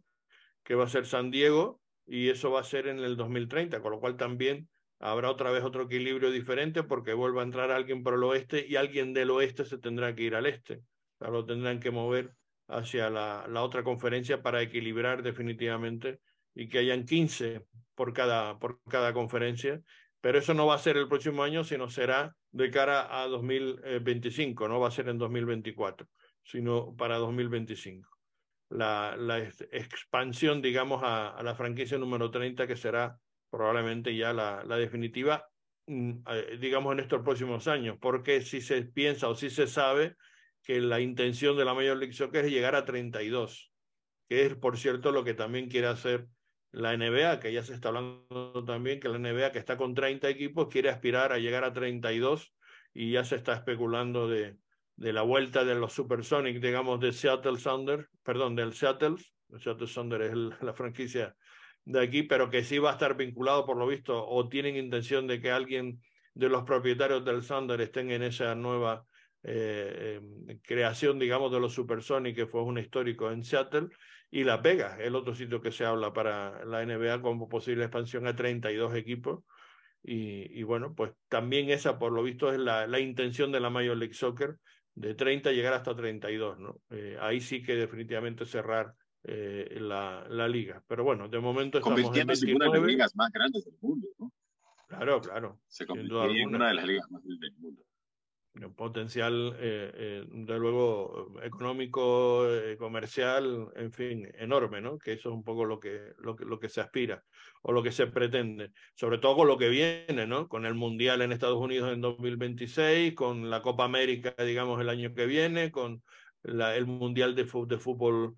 que va a ser San Diego, y eso va a ser en el 2030, con lo cual también habrá otra vez otro equilibrio diferente porque vuelva a entrar alguien por el oeste y alguien del oeste se tendrá que ir al este. O sea, lo tendrán que mover hacia la, la, otra conferencia para equilibrar definitivamente y que hayan 15 por cada, por cada conferencia. Pero eso no va a ser el próximo año, sino será de cara a 2025, no va a ser en 2024, sino para 2025. La, expansión, digamos, a, a, la franquicia número 30, que será probablemente ya la, la definitiva, mm, eh, digamos, en estos próximos años, porque si se piensa o si se sabe, que la intención de la Major League Soccer es llegar a 32, que es, por cierto, lo que también quiere hacer la NBA, que ya se está hablando también que la NBA, que está con 30 equipos, quiere aspirar a llegar a 32 y ya se está especulando de, de la vuelta de los Supersonics, digamos, de Seattle Sounders, perdón, del Seattle, Seattle Sounders es *laughs* la franquicia de aquí, pero que sí va a estar vinculado, por lo visto, o tienen intención de que alguien de los propietarios del Thunder estén en esa nueva eh, em, creación, digamos, de los Supersonics, que fue un histórico en Seattle, y Las Vegas, el otro sitio que se habla para la NBA como posible expansión a 32 equipos. Y, y bueno, pues también esa, por lo visto, es la, la, intención de la Major League Soccer, de 30 llegar hasta 32, ¿no? Eh, ahí sí que definitivamente cerrar eh, la, la, liga. Pero bueno, de momento estamos en, en una de las ligas más grandes del mundo, ¿no? Claro, claro. Se convirtió en una de las ligas más grandes del mundo un potencial, eh, eh, de luego, económico, eh, comercial, en fin, enorme, ¿no? Que eso es un poco lo que, lo, que, lo que se aspira o lo que se pretende, sobre todo con lo que viene, ¿no? Con el Mundial en Estados Unidos en 2026, con la Copa América, digamos, el año que viene, con la, el Mundial de, de Fútbol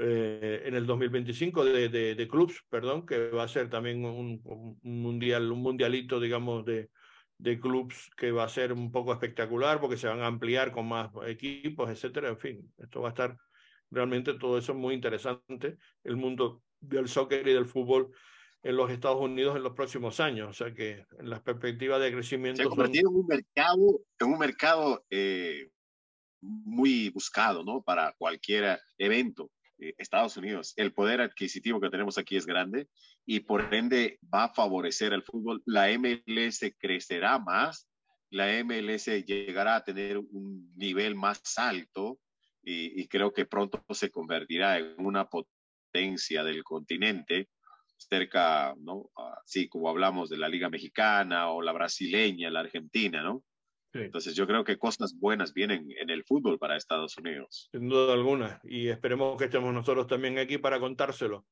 en el 2025 de, de, de, clubs, perdón, que va a ser también un, un mundial, un mundialito, digamos, de, de clubs que va a ser un poco espectacular porque se van a ampliar con más equipos, etcétera. En fin, esto va a estar realmente todo eso muy interesante. El mundo del soccer y del fútbol en los Estados Unidos en los próximos años. O sea que en las perspectivas de crecimiento. Se ha convertido en un mercado, en un mercado eh, muy buscado ¿no? para cualquier evento. Eh, Estados Unidos, el poder adquisitivo que tenemos aquí es grande y por ende va a favorecer al fútbol. La MLS crecerá más, la MLS llegará a tener un nivel más alto y, creo que pronto se convertirá en una potencia del continente cerca, ¿no? Así como hablamos de la Liga Mexicana o la brasileña, la argentina, ¿no? Entonces yo creo que cosas buenas vienen en el fútbol para Estados Unidos. Sin duda alguna. Y esperemos que estemos nosotros también aquí para contárselo.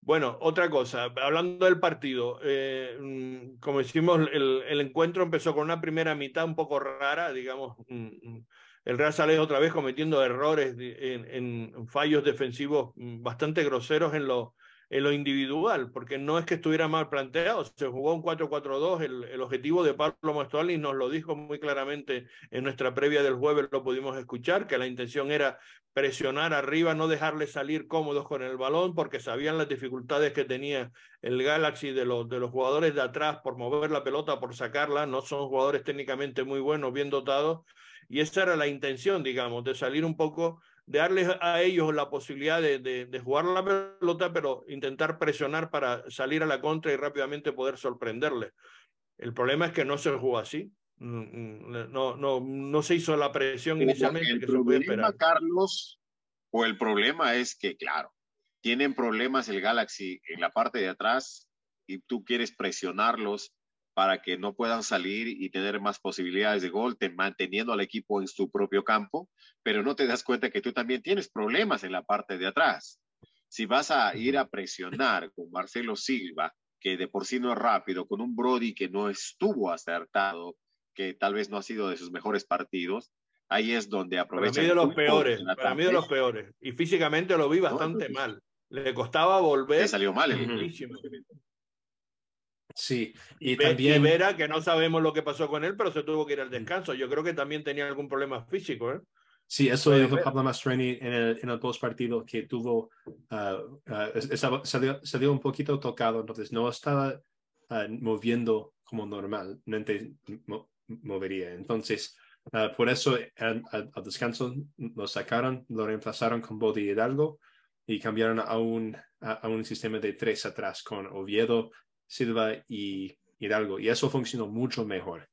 Bueno, otra cosa, hablando del partido, eh, mm, como decimos, el, el, encuentro empezó con una primera mitad un poco rara, digamos, mm, mm, el Real sale otra vez cometiendo errores en, en fallos defensivos bastante groseros en los en lo individual, porque no es que estuviera mal planteado, se jugó un 4-4-2, el, el, objetivo de Pablo Mastuali nos lo dijo muy claramente en nuestra previa del jueves, lo pudimos escuchar, que la intención era presionar arriba, no dejarle salir cómodos con el balón, porque sabían las dificultades que tenía el Galaxy de los, de los jugadores de atrás por mover la pelota, por sacarla, no son jugadores técnicamente muy buenos, bien dotados, y esa era la intención, digamos, de salir un poco de darles a ellos la posibilidad de, de, de, jugar la pelota, pero intentar presionar para salir a la contra y rápidamente poder sorprenderles. El problema es que no se jugó así. Mm, no, no, no se hizo la presión inicialmente el que problema, se esperar. Carlos, o el problema es que, claro, tienen problemas el Galaxy en la parte de atrás y tú quieres presionarlos para que no puedan salir y tener más posibilidades de gol, manteniendo al equipo en su propio campo, pero no te das cuenta que tú también tienes problemas en la parte de atrás. Si vas a ir a presionar con Marcelo Silva, que de por sí no es rápido, con un Brody que no estuvo acertado, que tal vez no ha sido de sus mejores partidos, ahí es donde aprovecha. Para mí de los peores, para mí de los peores. Y físicamente lo vi bastante mal. Le costaba volver. Le salió mal el Sí, y, también. Vera, que no sabemos lo que pasó con él, pero se tuvo que ir al descanso. Yo creo que también tenía algún problema físico. ¿eh? Sí, eso dijo Pablo Mastreni en el, en el post partido que tuvo, uh, salió, un poquito tocado, entonces no estaba uh, moviendo como normalmente movería. Entonces, por eso al, descanso lo sacaron, lo reemplazaron con Body Hidalgo y cambiaron a un, a un sistema de tres atrás con Oviedo, Silva y Hidalgo. Y eso funcionó mucho mejor.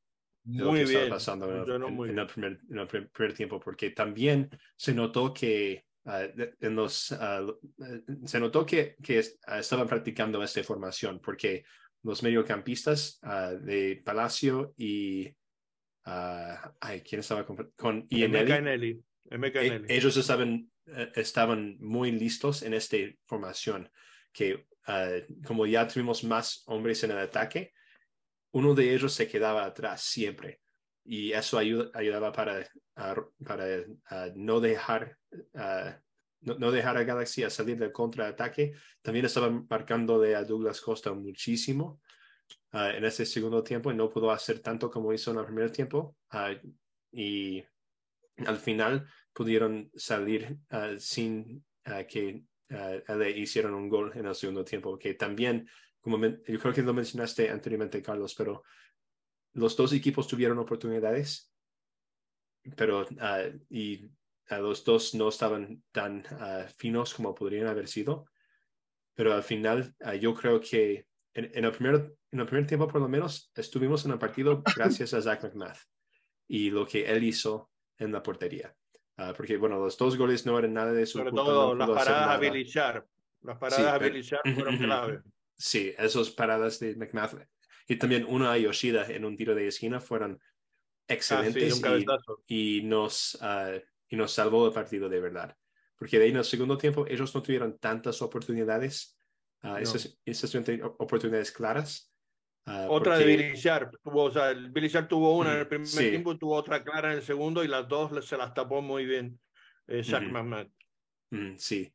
Muy lo que bien. pasando en, el primer, en, el primer, tiempo, porque también se notó que uh, en los, uh, se notó que, que uh, estaban practicando esta formación, porque los mediocampistas de Palacio y ay, ¿quién estaba con, con Ianelli? E, ellos estaban, estaban muy listos en esta formación, que Ah, como ya tuvimos más hombres en el ataque, uno de ellos se quedaba atrás siempre. Y eso ayudaba para, no dejar no, dejar a Galaxy a salir del contraataque. También estaban marcando a Douglas Costa muchísimo ah, en ese segundo tiempo y no pudo hacer tanto como hizo en el primer tiempo. Ah, y al final pudieron salir sin que uh, le hicieron un gol en el segundo tiempo, que también, como yo creo que lo mencionaste anteriormente, Carlos, pero los dos equipos tuvieron oportunidades, pero ah, y los dos no estaban tan finos como podrían haber sido, pero al final yo creo que en, el primer, en el primer tiempo por lo menos estuvimos en el partido *laughs* gracias a Zach McMath y lo que él hizo en la portería. Ah, porque, bueno, los dos goles no eran nada de su Sobre todo las paradas a Billy Sharp. Las *laughs* paradas a Billy Sharp fueron clave. Sí, esas paradas de McMath y también una a Yoshida en un tiro de esquina fueron excelentes ah, y, nos, uh, y nos salvó el partido de verdad. Porque de ahí en el segundo tiempo ellos no tuvieron tantas oportunidades, uh, esas, esas oportunidades claras. Otra de Billy Sharp, tuvo, o sea, el Billy Sharp tuvo una en el primer tiempo, tuvo otra clara en el segundo y las dos se las tapó muy bien eh, Shaq sí,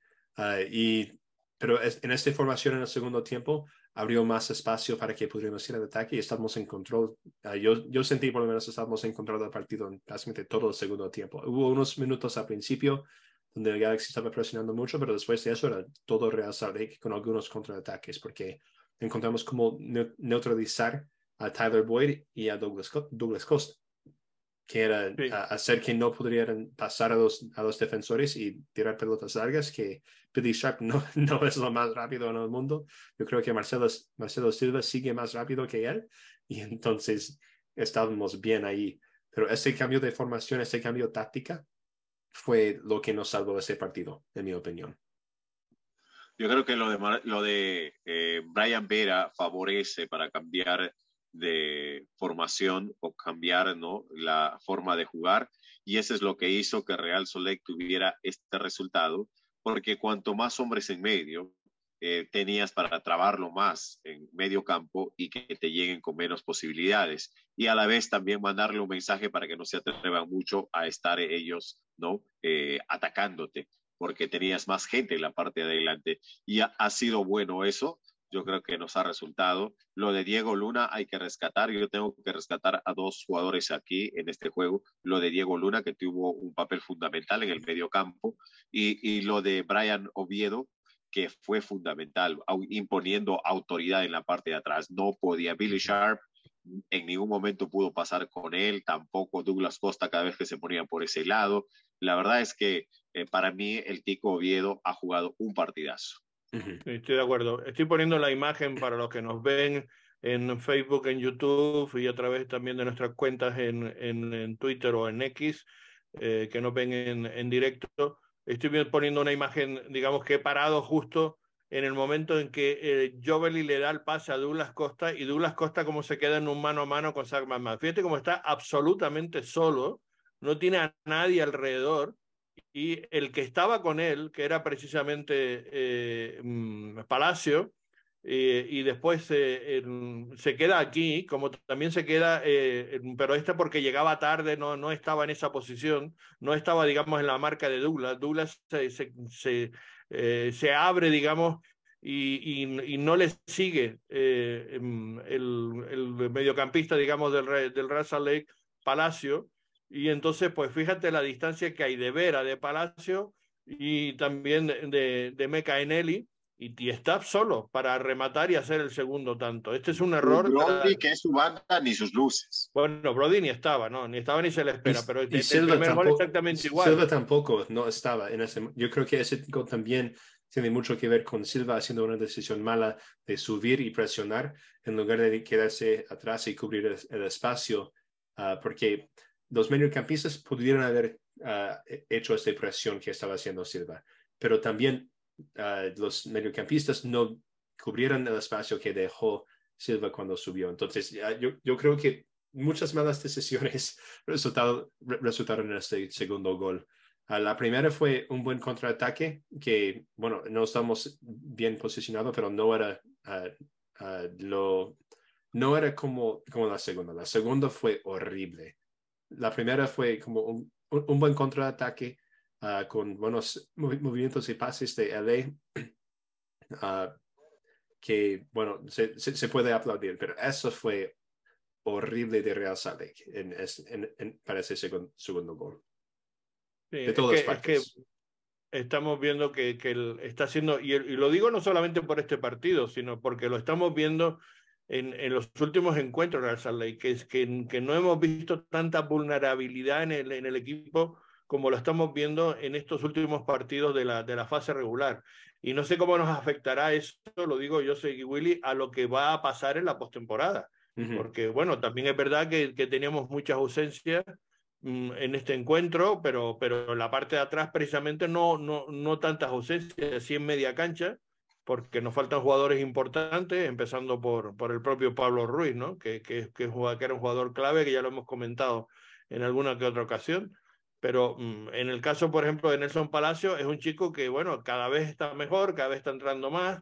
y, pero en esta formación en el segundo tiempo abrió más espacio para que pudiéramos ir al ataque y estamos en control. yo, yo sentí por lo menos estábamos en control del partido en básicamente todo el segundo tiempo. Hubo unos minutos al principio donde el Galaxy estaba presionando mucho, pero después de eso era todo Real Salt Lake con algunos contraataques porque encontramos cómo neutralizar a Tyler Boyd y a Douglas, Douglas Costa, que era hacer que no pudieran pasar a los, a los defensores y tirar pelotas largas, que Billy Sharp no, *laughs* no es lo más rápido en el mundo. Yo creo que Marcelo, Marcelo Silva sigue más rápido que él y *laughs* entonces estábamos bien ahí. Pero ese cambio de formación, ese cambio táctica fue lo que nos salvó ese partido, en mi opinión. Yo creo que lo de, lo de eh, Brian Vera favorece para cambiar de formación o cambiar ¿no? la forma de jugar y eso es lo que hizo que Real Solec tuviera este resultado porque cuanto más hombres en medio eh, tenías para trabarlo más en medio campo y que te lleguen con menos posibilidades y a la vez también mandarle un mensaje para que no se atrevan mucho a estar ellos no eh, atacándote porque tenías más gente en la parte de adelante. Y ha, sido bueno eso, yo creo que nos ha resultado. Lo de Diego Luna hay que rescatar, yo tengo que rescatar a dos jugadores aquí en este juego, lo de Diego Luna que tuvo un papel fundamental en el medio campo y, y lo de Brian Oviedo que fue fundamental, imponiendo autoridad en la parte de atrás. No podía Billy Sharp, en ningún momento pudo pasar con él, tampoco Douglas Costa cada vez que se ponía por ese lado. La verdad es que eh, para mí el Tico Oviedo ha jugado un partidazo. Estoy de acuerdo. Estoy poniendo la imagen para los que nos ven en Facebook, en YouTube y a través también de nuestras cuentas en, en, en Twitter o en X, eh, que nos ven en, en directo. Estoy poniendo una imagen, digamos que he parado justo en el momento en que eh, Jovely le da el pase a Douglas Costa y Douglas Costa como se queda en un mano a mano con Zach McMahon. Fíjate cómo está absolutamente solo, no tiene a nadie alrededor y el que estaba con él, que era precisamente eh, mm, Palacio, eh, y después eh, se queda aquí, como también se queda, eh, pero este porque llegaba tarde, no, no estaba en esa posición, no estaba, digamos, en la marca de Douglas. Douglas se, se, abre, digamos, y, y, no le sigue em, el, el, mediocampista, digamos, del, del Lake, Palacio. Y entonces, pues fíjate la distancia que hay de Vera, de Palacio y también de, de, de Meca Eneli y, está solo para rematar y hacer el segundo tanto. Este es un error. Brody, que es su banda, ni sus luces. Bueno, Brody ni estaba, ¿no? Ni estaba ni se le espera, y, pero y Silva el primer tampoco, gol exactamente igual. Silva tampoco no estaba en ese. Yo creo que ese gol también tiene mucho que ver con Silva haciendo una decisión mala de subir y presionar en lugar de quedarse atrás y cubrir el, el espacio, uh, porque los mediocampistas pudieron haber uh, hecho esta presión que estaba haciendo Silva, pero también uh, los mediocampistas no cubrieron el espacio que dejó Silva cuando subió. Entonces, yo, yo creo que muchas malas decisiones *laughs* resultaron, resultaron en este segundo gol. Uh, la primera fue un buen contraataque que, bueno, no estamos bien posicionados, pero no era lo, no era como, como la segunda. La segunda fue horrible. La primera fue como un, un, buen contraataque uh, con buenos movimientos y pases de LA, uh, *clears throat* que, bueno, se, se, se, puede aplaudir, pero eso fue horrible de Real Salt Lake en, en, en, para ese segundo, segundo gol. Sí, de todas es que, partes. Es que estamos viendo que, que él está haciendo, y, y, lo digo no solamente por este partido, sino porque lo estamos viendo en, en los últimos encuentros que, que, que no hemos visto tanta vulnerabilidad en el, en el equipo como lo estamos viendo en estos últimos partidos de la, de la fase regular. Y no sé cómo nos afectará esto, lo digo yo, soy Willy, a lo que va a pasar en la postemporada. Uh -huh. Porque, bueno, también es verdad que, que teníamos muchas ausencias mm, en este encuentro, pero, pero en la parte de atrás precisamente no, no, no tantas ausencias, así en media cancha, porque nos faltan jugadores importantes, empezando por, por el propio Pablo Ruiz, ¿no? que, que, que, que era un jugador clave, que ya lo hemos comentado en alguna que otra ocasión pero mm, en el caso, por ejemplo, de Nelson Palacio, es un chico que, bueno, cada vez está mejor, cada vez está entrando más.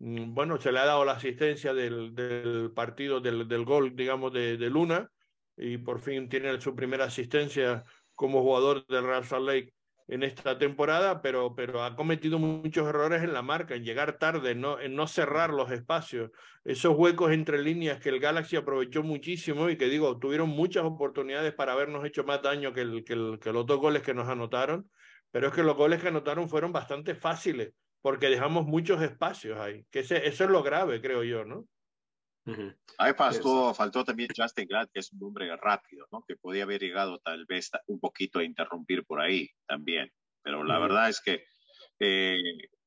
Mm, bueno, se le ha dado la asistencia del, del partido, del, del, gol, digamos, de, de, Luna, y por fin tiene su primera asistencia como jugador del Real Salt Lake en esta temporada, pero, pero ha cometido muchos errores en la marca, en llegar tarde, no, en no cerrar los espacios, esos huecos entre líneas que el Galaxy aprovechó muchísimo y que digo, tuvieron muchas oportunidades para habernos hecho más daño que, el, que, el, que los dos goles que nos anotaron, pero es que los goles que anotaron fueron bastante fáciles, porque dejamos muchos espacios ahí, que ese, eso es lo grave, creo yo, ¿no? Uh -huh. Ahí faltó, faltó también Justin Glad, que es un hombre rápido, ¿no? Que podía haber llegado tal vez un poquito a interrumpir por ahí también. Pero la uh -huh. verdad es que eh,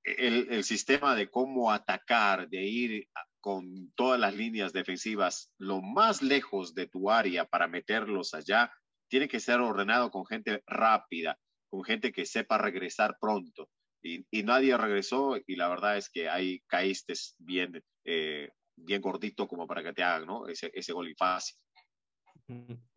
el, el, sistema de cómo atacar, de ir con todas las líneas defensivas lo más lejos de tu área para meterlos allá, tiene que ser ordenado con gente rápida, con gente que sepa regresar pronto. Y, y nadie regresó y la verdad es que ahí caíste bien eh, bien gordito como para que te hagan ¿no? ese, ese gol fácil.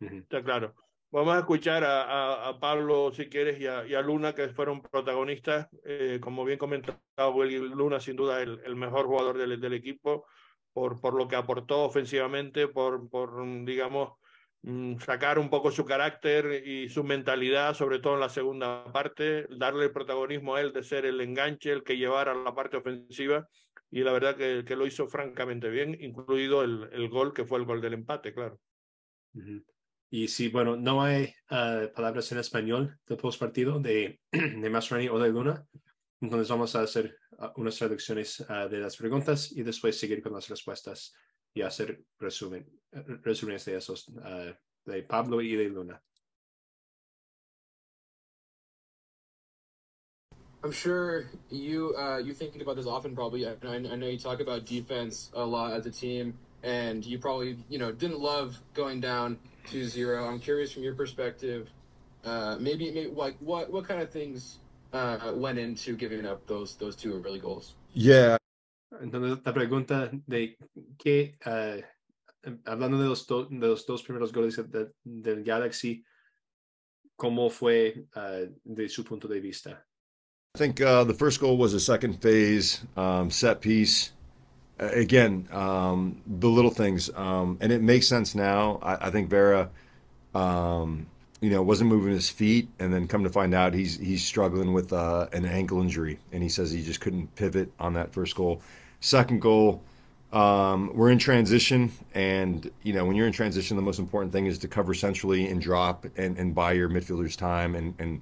Está claro. Vamos a escuchar a, a, Pablo, si quieres, y a, y a, Luna, que fueron protagonistas. Eh, como bien comentaba Luna, sin duda el, el mejor jugador del, del, equipo, por, por lo que aportó ofensivamente, por, por, digamos, mm, sacar un poco su carácter y su mentalidad, sobre todo en la segunda parte, darle el protagonismo a él de ser el enganche, el que llevara la parte ofensiva y la verdad que, que, lo hizo francamente bien, incluido el, el, gol que fue el gol del empate, claro. Y sí, bueno, no hay uh, palabras en español del postpartido de, *clears throat* de Masrani o de Luna, entonces vamos a hacer uh, unas traducciones uh, de las preguntas y después seguir con las respuestas y hacer resumen, resúmenes de esos de Pablo y de Luna. I'm sure you uh, you thinking about this often. Probably, I, I know you talk about defense a lot as a team. and you probably you know didn't love going down 2-0. I'm curious from your perspective, uh, maybe, maybe like what what kind of things uh, went into giving up those those two early goals? Yeah. Entonces la pregunta de qué uh, hablando de los, do, de los dos primeros goles de, del Galaxy, ¿cómo fue uh, de su punto de vista? I think uh, the first goal was a second phase um, set piece. again, um, the little things, um, and it makes sense now. I, I think Vera, um, you know, wasn't moving his feet, and then come to find out he's he's struggling with uh, an ankle injury, and he says he just couldn't pivot on that first goal. Second goal, um, we're in transition, and you know when you're in transition, the most important thing is to cover centrally and drop and, and buy your midfielders time. And, and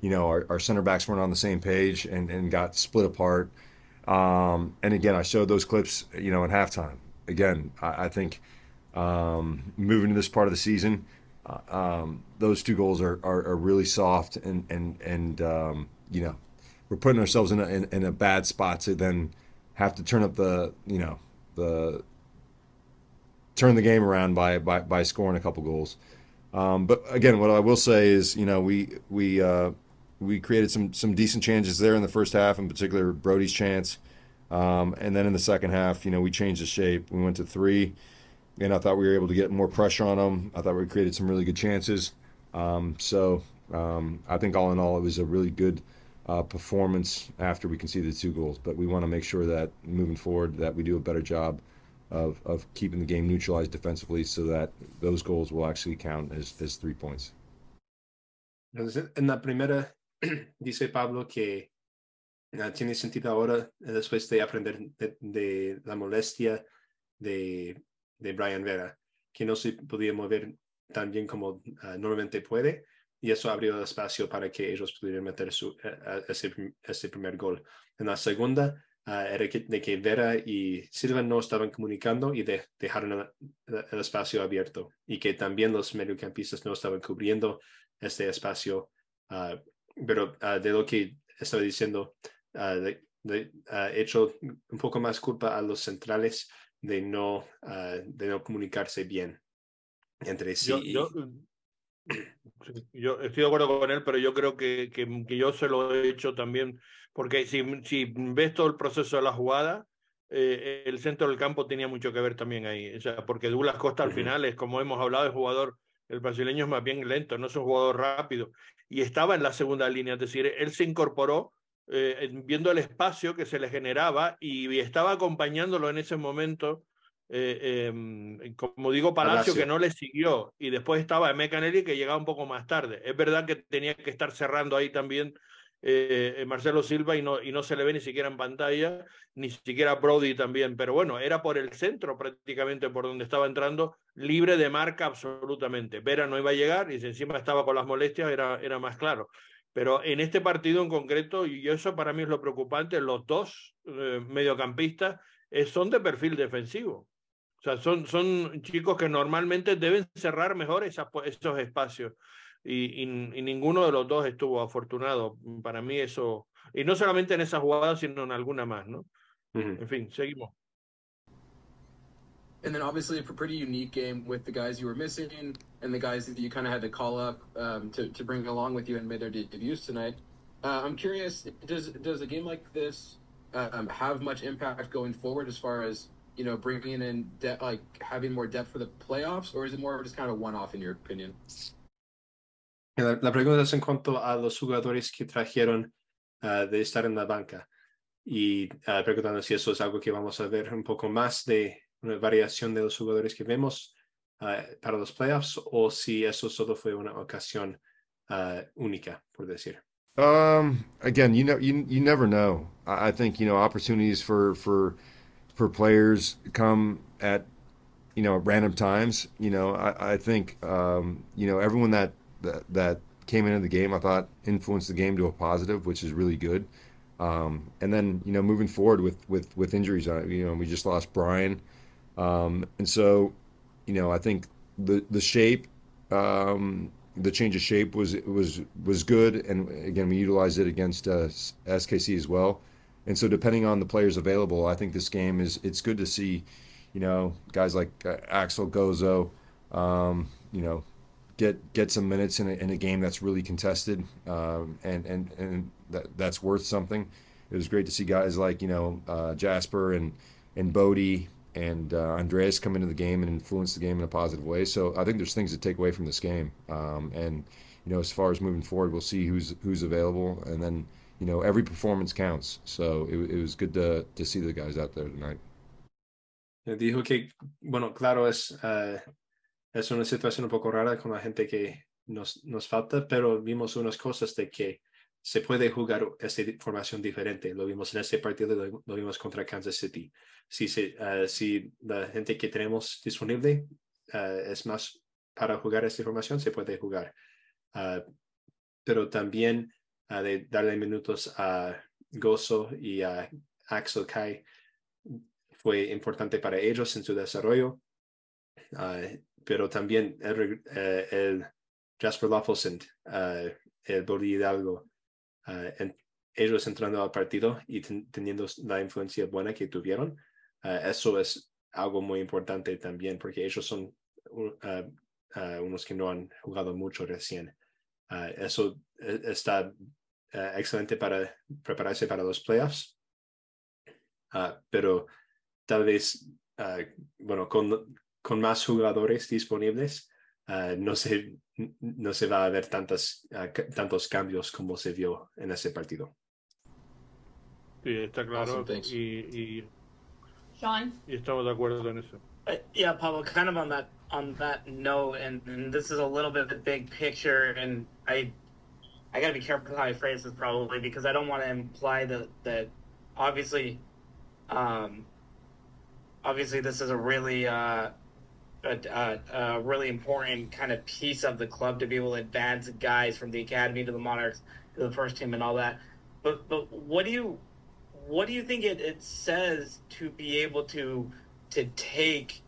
you know our, our center backs weren't on the same page and, and got split apart. Um, and again, I showed those clips, you know, at halftime. Again, I, I think um, moving to this part of the season, uh, um, those two goals are, are, are, really soft, and and and um, you know, we're putting ourselves in a in, in a bad spot to then have to turn up the you know the turn the game around by by, by scoring a couple goals. Um, but again, what I will say is, you know, we we uh, we created some some decent chances there in the first half, in particular Brody's chance, um, and then in the second half, you know, we changed the shape. We went to three, and I thought we were able to get more pressure on them. I thought we created some really good chances. Um, so um, I think all in all, it was a really good uh, performance after we conceded two goals. But we want to make sure that moving forward that we do a better job of, of keeping the game neutralized defensively so that those goals will actually count as, as three points. En la primera, *clears throat* dice Pablo que uh, tiene sentido ahora, después de aprender de, la molestia de, de, Brian Vera, que no se podía mover tan bien como uh, normalmente puede, y eso abrió espacio para que ellos pudieran meter su, uh, ese, ese, primer gol. En la segunda, era que, de que Vera y Silva no estaban comunicando y de, dejaron el, el, espacio abierto, y que también los mediocampistas no estaban cubriendo este espacio, pero de lo que estaba diciendo, de, de, hecho un poco más culpa a los centrales de no, de no comunicarse bien entre sí. Yo, yo, estoy de acuerdo con él, pero yo creo que, que, que, yo se lo he hecho también, porque si, si ves todo el proceso de la jugada, eh, el centro del campo tenía mucho que ver también ahí. O sea, porque Douglas Costa al final es, como hemos hablado, el jugador, el brasileño es más bien lento, no es un jugador rápido. Y estaba en la segunda línea, es decir, él se incorporó eh, viendo el espacio que se le generaba y, estaba acompañándolo en ese momento. Eh, em, como digo, Palacio, que no le siguió y después estaba Mecanelli que llegaba un poco más tarde. Es verdad que tenía que estar cerrando ahí también eh, Marcelo Silva y no, y no se le ve ni siquiera en pantalla, ni siquiera Brody también, pero bueno, era por el centro prácticamente por donde estaba entrando, libre de marca absolutamente. Vera no iba a llegar y si encima estaba con las molestias era, era más claro. Pero en este partido en concreto, y eso para mí es lo preocupante, los dos eh, mediocampistas eh, son de perfil defensivo. O sea, son, son chicos que normalmente deben cerrar mejor esos espacios. Y, y, y, ninguno de los dos estuvo afortunado. Para mí eso, y no solamente en esa jugada, sino en alguna más, ¿no? Uh -huh. En fin, seguimos. and then obviously a pretty unique game with the guys you were missing and the guys that you kind of had to call up um, to, to bring along with you and made their debuts tonight. Uh, I'm curious, does does a game like this um, have much impact going forward as far as you know bringing in de- like having more depth for the playoffs, or is it more of just kind of one off in your opinion? La, la pregunta es en cuanto a los jugadores que trajeron uh, de estar en la banca y uh, preguntando si eso es algo que vamos a ver un poco más de una variación de los jugadores que vemos uh, para los playoffs o si eso solo fue una ocasión única, por decir. Um, again, you know, you you never know. I think you know opportunities for for for players come at you know random times. You know, I, I think um, you know everyone that, that that came into the game, I thought influenced the game to a positive, which is really good. Um, and then you know moving forward with with with injuries, you know we just lost Brian. Um, and so, you know, I think the the shape, um, the change of shape was was was good, and again, we utilized it against uh, SKC as well. And so, depending on the players available, I think this game is it's good to see, you know, guys like uh, Axel Gozo, um, you know, get get some minutes in a, in a game that's really contested, um, and and and that that's worth something. It was great to see guys like you know uh, Jasper and and Bodie and uh, Andreas come into the game and influence the game in a positive way. So I think there's things to take away from this game, um, and you know, as far as moving forward, we'll see who's who's available, and then you know, every performance counts. So it, it was good to to see the guys out there tonight. Dijo que, bueno, claro, es, uh, es una situación un poco rara con la gente que nos, nos falta, pero vimos unas cosas de que se puede jugar esta formación diferente. Lo vimos en este partido, lo, lo vimos contra Kansas City. Si, se, uh, si la gente que tenemos disponible uh, es más para jugar esta formación, se puede jugar. pero también de darle minutos a Gozo y a Axel Kai fue importante para ellos en su desarrollo, uh, pero también el, uh, el Jasper Loffelson, uh, el Bodi Hidalgo, en, ellos entrando al partido y ten, teniendo la influencia buena que tuvieron, eso es algo muy importante también, porque ellos son unos que no han jugado mucho recién. eso está excelente para prepararse para los playoffs, pero tal vez, uh, bueno, con, con más jugadores disponibles, uh, no, se, no se va a ver tantas, uh, tantos cambios como se vio en ese partido. Sí, está claro. Awesome, y, y, Sean? y estamos de acuerdo en eso. Uh, yeah, Pablo. Kind of on that on that note, and, and this is a little bit of the big picture, and I I got to be careful how I phrase this probably because I don't want to imply that that obviously um, obviously this is a really uh, a, a, really important kind of piece of the club to be able to advance guys from the academy to the Monarchs to the first team and all that. But but what do you what do you think it, it says to be able to to take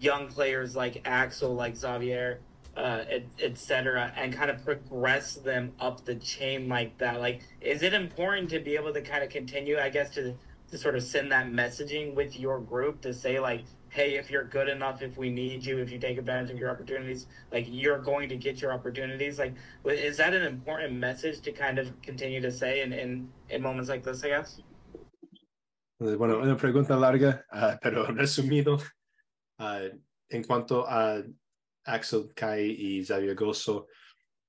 young players like Axel, like Xavier, uh, etc., et and kind of progress them up the chain like that? Like, is it important to be able to kind of continue, I guess, to to sort of send that messaging with your group to say like hey if you're good enough if we need you if you take advantage of your opportunities like you're going to get your opportunities like is that an important message to kind of continue to say in in, in moments like this i guess bueno una pregunta larga uh, pero *laughs* resumido uh, en cuanto a Axel Kai y Xavier Gozo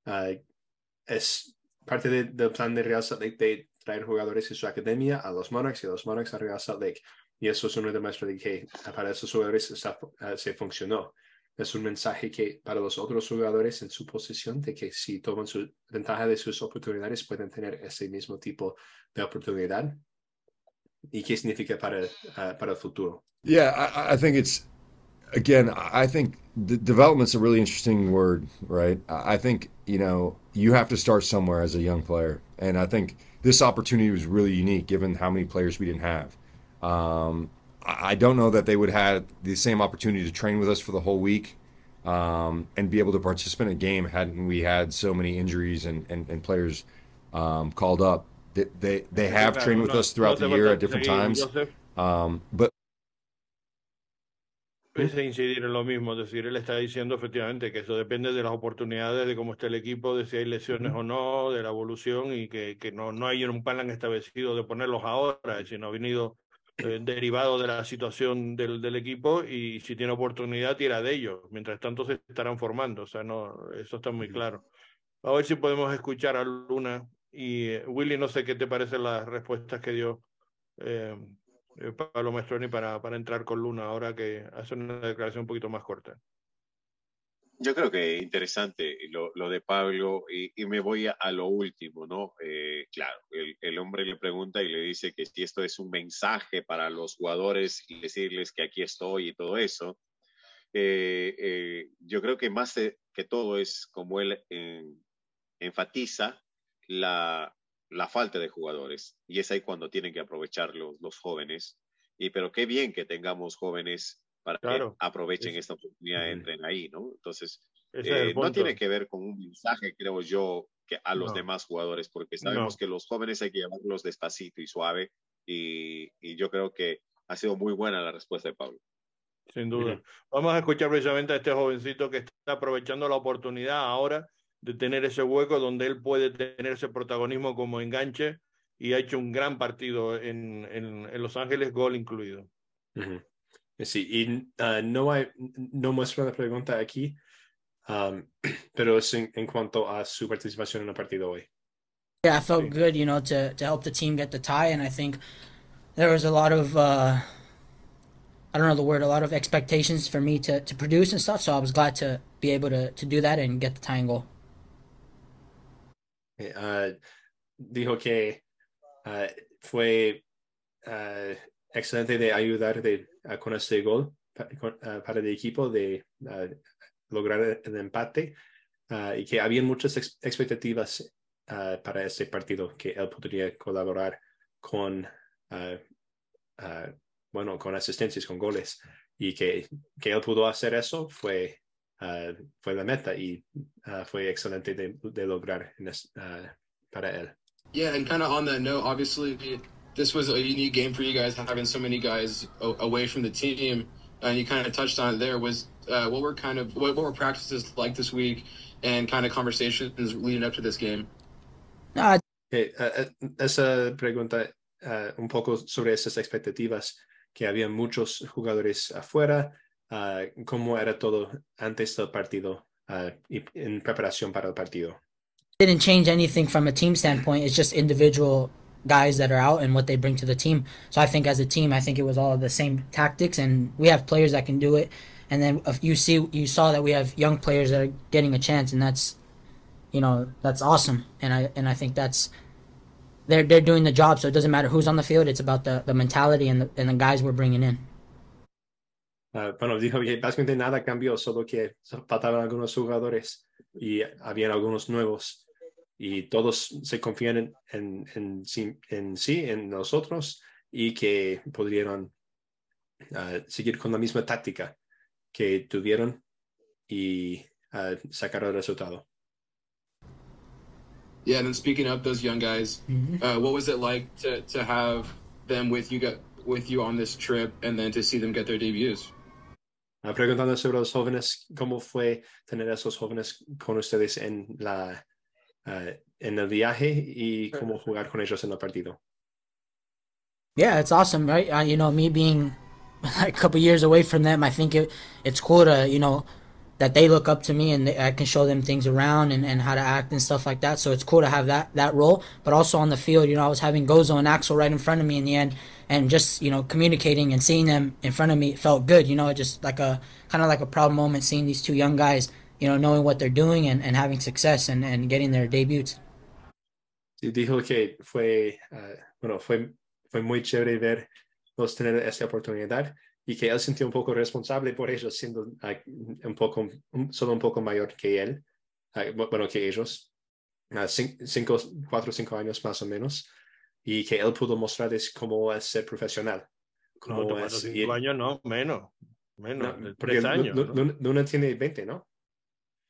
uh, es parte de, del plan de Real Salt Lake de traer jugadores de su academia a los Monarchs y a los Monarchs a Real Salt Lake. Y eso es una demuestra de que para esos jugadores está, uh, se funcionó. Es un mensaje que para los otros jugadores en su posición de que si toman su ventaja de sus oportunidades pueden tener ese mismo tipo de oportunidad. ¿Y qué significa para, uh, para el futuro? Yeah, I, I think it's again, I think the development's a really interesting word, right? I think, you know, you have to start somewhere as a young player. And I think this opportunity was really unique given how many players we didn't have. Um, I don't know that they would have the same opportunity to train with us for the whole week um, and be able to participate in a game hadn't we had so many injuries and, and, and players um, called up. They, they, they have trained with us throughout the year at different times. Um, but Pese incidir en lo mismo, es decir, él está diciendo efectivamente que eso depende de las oportunidades, de cómo está el equipo, de si hay lesiones o no, de la evolución y que, que no, no hay un plan establecido de ponerlos ahora, sino ha venido eh, derivado de la situación del, del, equipo y si tiene oportunidad tira de ellos, mientras tanto se estarán formando, o sea, no, eso está muy claro. A ver si podemos escuchar a Luna y eh, Willy, no sé qué te parecen las respuestas que dio. Eh, eh, Pablo Maestroni para, para entrar con Luna ahora que hace una declaración un poquito más corta. Yo creo que interesante lo, de Pablo y, me voy a, lo último, ¿no? Eh, claro, el, hombre le pregunta y le dice que si esto es un mensaje para los jugadores y decirles que aquí estoy y todo eso. Eh, eh, yo creo que más que todo es como él enfatiza la, la falta de jugadores. Y es ahí cuando tienen que aprovechar los, los jóvenes. Y pero qué bien que tengamos jóvenes para claro. que aprovechen es, esta oportunidad, entren ahí, ¿no? Entonces, eh, no tiene que ver con un mensaje, creo yo, que a los no. demás jugadores, porque sabemos no. que los jóvenes hay que llevarlos despacito y suave. Y, y, yo creo que ha sido muy buena la respuesta de Pablo. sin duda. Vamos a escuchar precisamente a este jovencito que está aprovechando la oportunidad ahora de tener ese hueco donde él puede tener ese protagonismo como enganche y ha hecho un gran partido en, en, en Los Ángeles, gol incluido. Sí, y uh, no, hay, no muestra la pregunta aquí, um, *clears throat* pero es en, en, cuanto a su participación en el partido hoy. Yeah, I felt good, you know, to, to help the team get the tie, and I think there was a lot of, uh, I don't know the word, a lot of expectations for me to, to produce and stuff, so I was glad to be able to, to do that and get the tying goal. Uh, dijo que uh, fue uh, excelente de ayudar de, con este gol para, para el equipo de lograr el empate y que había muchas ex expectativas para este partido que él podría colaborar con bueno con asistencias con goles y que, que él pudo hacer eso fue fue la meta y fue excelente de, lograr uh, para él. Yeah, and kind of on that note, obviously this was a unique game for you guys, having so many guys away from the team, and you kind of touched on it there. Was what were kind of what, what were practices like this week, and kind of conversations leading up to this game? Uh, okay, esa pregunta un poco sobre esas expectativas que había muchos jugadores afuera uh, cómo era todo antes del partido uh, y en preparación para el partido. Didn't change anything from a team standpoint. It's just individual guys that are out and what they bring to the team. So I think as a team, I think it was all the same tactics, and we have players that can do it. And then you see, you saw that we have young players that are getting a chance, and that's, you know, that's awesome. And I and I think that's they're they're doing the job. So it doesn't matter who's on the field. It's about the the mentality and the and the guys we're bringing in. Uh, bueno, *laughs* dijo que básicamente nada cambió, solo que faltaban algunos jugadores y habían algunos nuevos y todos se confían en, en, en, en sí, en nosotros y que podrían uh, seguir con la misma táctica que tuvieron y uh, sacar el resultado. Yeah, and then speaking of those young guys, mm-hmm. uh, what was it like to to have them with you got with you on this trip, and then to see them get their debuts? Uh, preguntando sobre los jóvenes, ¿cómo fue tener a esos jóvenes con ustedes en, la, uh, en el viaje y cómo jugar con ellos en el partido? Yeah, it's awesome, right? Uh, you know, me being *laughs* a couple years away from them, I think it, it's cool to, you know, that they look up to me and they, I can show them things around and, and how to act and stuff like that. So it's cool to have that that role. But also on the field, you know, I was having Gozo and Axel right in front of me in the end, and just you know communicating and seeing them in front of me felt good. You know, just like a kind of like a proud moment seeing these two young guys, you know, knowing what they're doing and, and having success and, and getting their debuts. Sí, dijo que fue uh, bueno fue fue muy chévere ver los tener esta oportunidad y que él sintió un poco responsable por ellos, siendo uh, un poco, un, solo un poco mayor que él, uh, bueno, que ellos, uh, cinco, cuatro o cinco años más o menos, y que él pudo mostrarles cómo es ser profesional. Cómo no, es, cinco y, años no, menos, menos, no, tres años. Luna, Luna tiene 20, ¿no?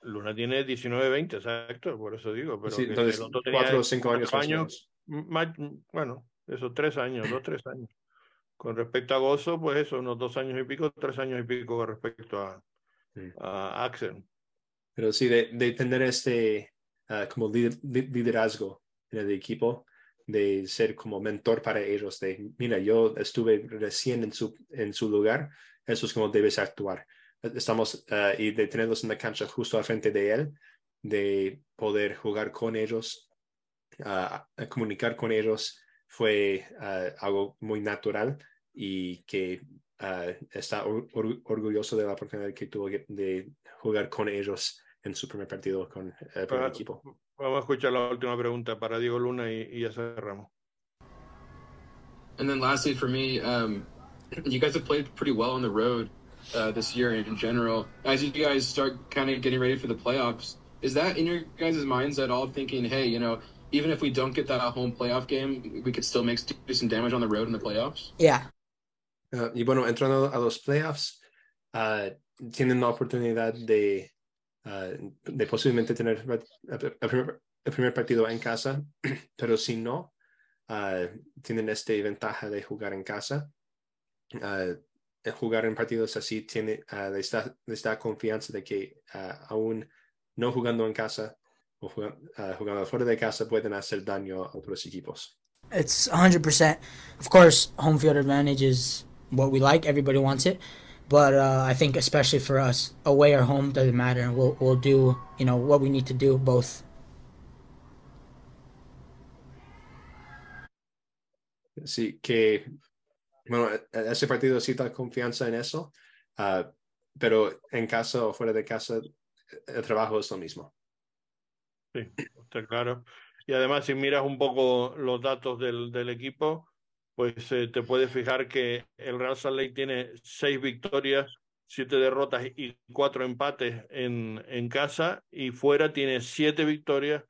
Luna tiene 19, 20, exacto, por eso digo. Pero sí, entonces, cuatro o cinco años, años más, bueno, esos tres años, dos, tres años. Con respecto a Gozo, pues eso, unos dos años y pico, tres años y pico con respecto a, sí. a Axel. Pero sí, de, de tener este uh, como liderazgo en el equipo, de ser como mentor para ellos, de, mira, yo estuve recién en su, en su lugar, eso es como debes actuar. Estamos, uh, y de tenerlos en la cancha justo al frente de él, de poder jugar con ellos, uh, comunicar con ellos, fue algo muy natural y que uh, está or orgulloso de la oportunidad que tuvo de jugar con ellos en su primer partido con el primer equipo. Vamos a escuchar la última pregunta para Diego Luna y, y ya cerramos. And then lastly for me, um, you guys have played pretty well on the road uh, this year in general. As you guys start kind of getting ready for the playoffs, is that in your guys' minds at all thinking, hey, you know, even if we don't get that home playoff game, we could still make some damage on the road in the playoffs? Yeah, Uh, y bueno, entrando a los playoffs, uh, tienen la oportunidad de, uh, de posiblemente tener el primer, el primer, partido en casa, *clears throat* pero si no, tienen esta ventaja de jugar en casa. Jugar en partidos así tiene uh, les, da, les, da, confianza de que uh, aún no jugando en casa o jugando, uh, jugando fuera de casa pueden hacer daño a otros equipos. It's 100%. Of course, home field advantage is what we like. Everybody wants it. But uh, I think especially for us, away or home doesn't matter. We'll we'll do you know what we need to do both. Sí, que bueno, ese partido sí da confianza en eso, uh, pero en casa o fuera de casa el trabajo es lo mismo. Sí, está claro. Y además, si miras un poco los datos del, del equipo, pues eh, te puedes fijar que el Real Salt Lake tiene seis victorias, siete derrotas y cuatro empates en, en casa, y fuera tiene siete victorias,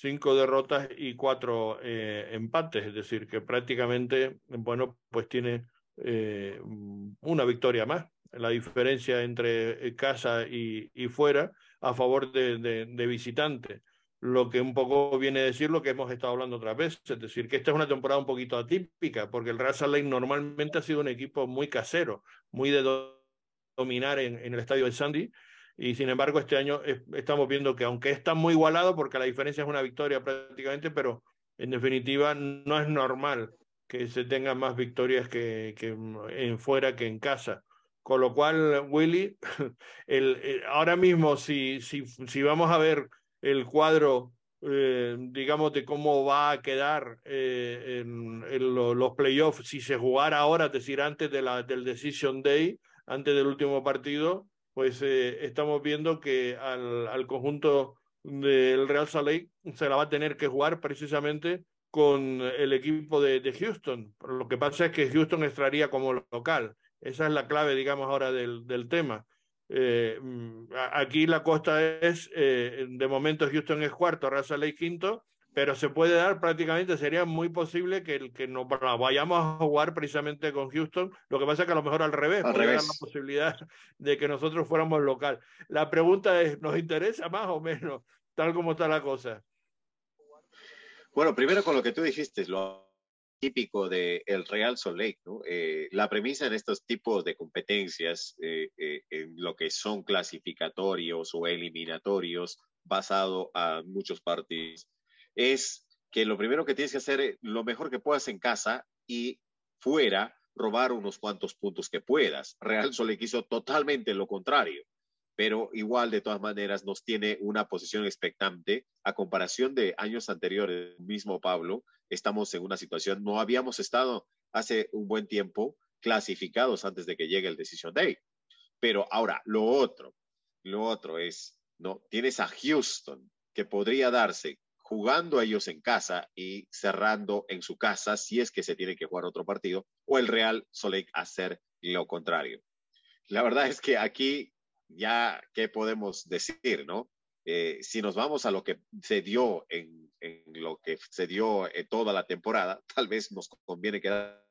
cinco derrotas y cuatro eh, empates, es decir, que prácticamente, bueno, pues tiene eh, una victoria más. La diferencia entre casa y, y fuera a favor de, de, lo que un poco viene a decir lo que hemos estado hablando otra vez, es decir, que esta es una temporada un poquito atípica, porque el Salt Lake normalmente ha sido un equipo muy casero, muy de dominar en, en el estadio de Sandy, y sin embargo este año es, estamos viendo que aunque está muy igualado, porque la diferencia es una victoria prácticamente, pero en definitiva no es normal que se tengan más victorias que, que en fuera que en casa. Con lo cual, Willy, *laughs* el, el, ahora mismo si, si, si vamos a ver el cuadro, eh, digamos, de cómo va a quedar eh, en, en lo, los playoffs si se jugara ahora, es decir, antes de la, del Decision Day, antes del último partido, pues eh, estamos viendo que al, conjunto del Real Salt se la va a tener que jugar precisamente con el equipo de, Houston. Lo que pasa es que Houston estaría como local. Esa es la clave, digamos, ahora del, tema. Eh, mm, aquí la costa es, eh, de momento Houston es cuarto, Raza Lake quinto, pero se puede dar prácticamente, sería muy posible que, que nos vayamos a jugar precisamente con Houston. Lo que pasa es que a lo mejor al revés, al revés. la posibilidad *laughs* de que nosotros fuéramos local. La pregunta es, ¿nos interesa más o menos tal como está la cosa? Bueno, primero con lo que tú dijiste, lo típico del el Real Salt Lake, ¿no? Eh, la premisa en estos tipos de competencias, eh, eh, en lo que son clasificatorios o eliminatorios, basado a muchos partidos, es que lo primero que tienes que hacer es lo mejor que puedas en casa y fuera robar unos cuantos puntos que puedas. Real Lake hizo totalmente lo contrario pero igual de todas maneras nos tiene una posición expectante a comparación de años anteriores. Mismo Pablo, estamos en una situación, no habíamos estado hace un buen tiempo clasificados antes de que llegue el Decision Day. Pero ahora, lo otro, lo otro es, ¿no? Tienes a Houston, que podría darse jugando ellos en casa y cerrando en su casa si es que se tiene que jugar otro partido, o el Real Soleil hacer lo contrario. La verdad es que aquí ya, ¿qué podemos decir, no? Eh, si nos vamos a lo que se dio en, lo que se dio en toda la temporada, *laughs* tal vez nos conviene quedarnos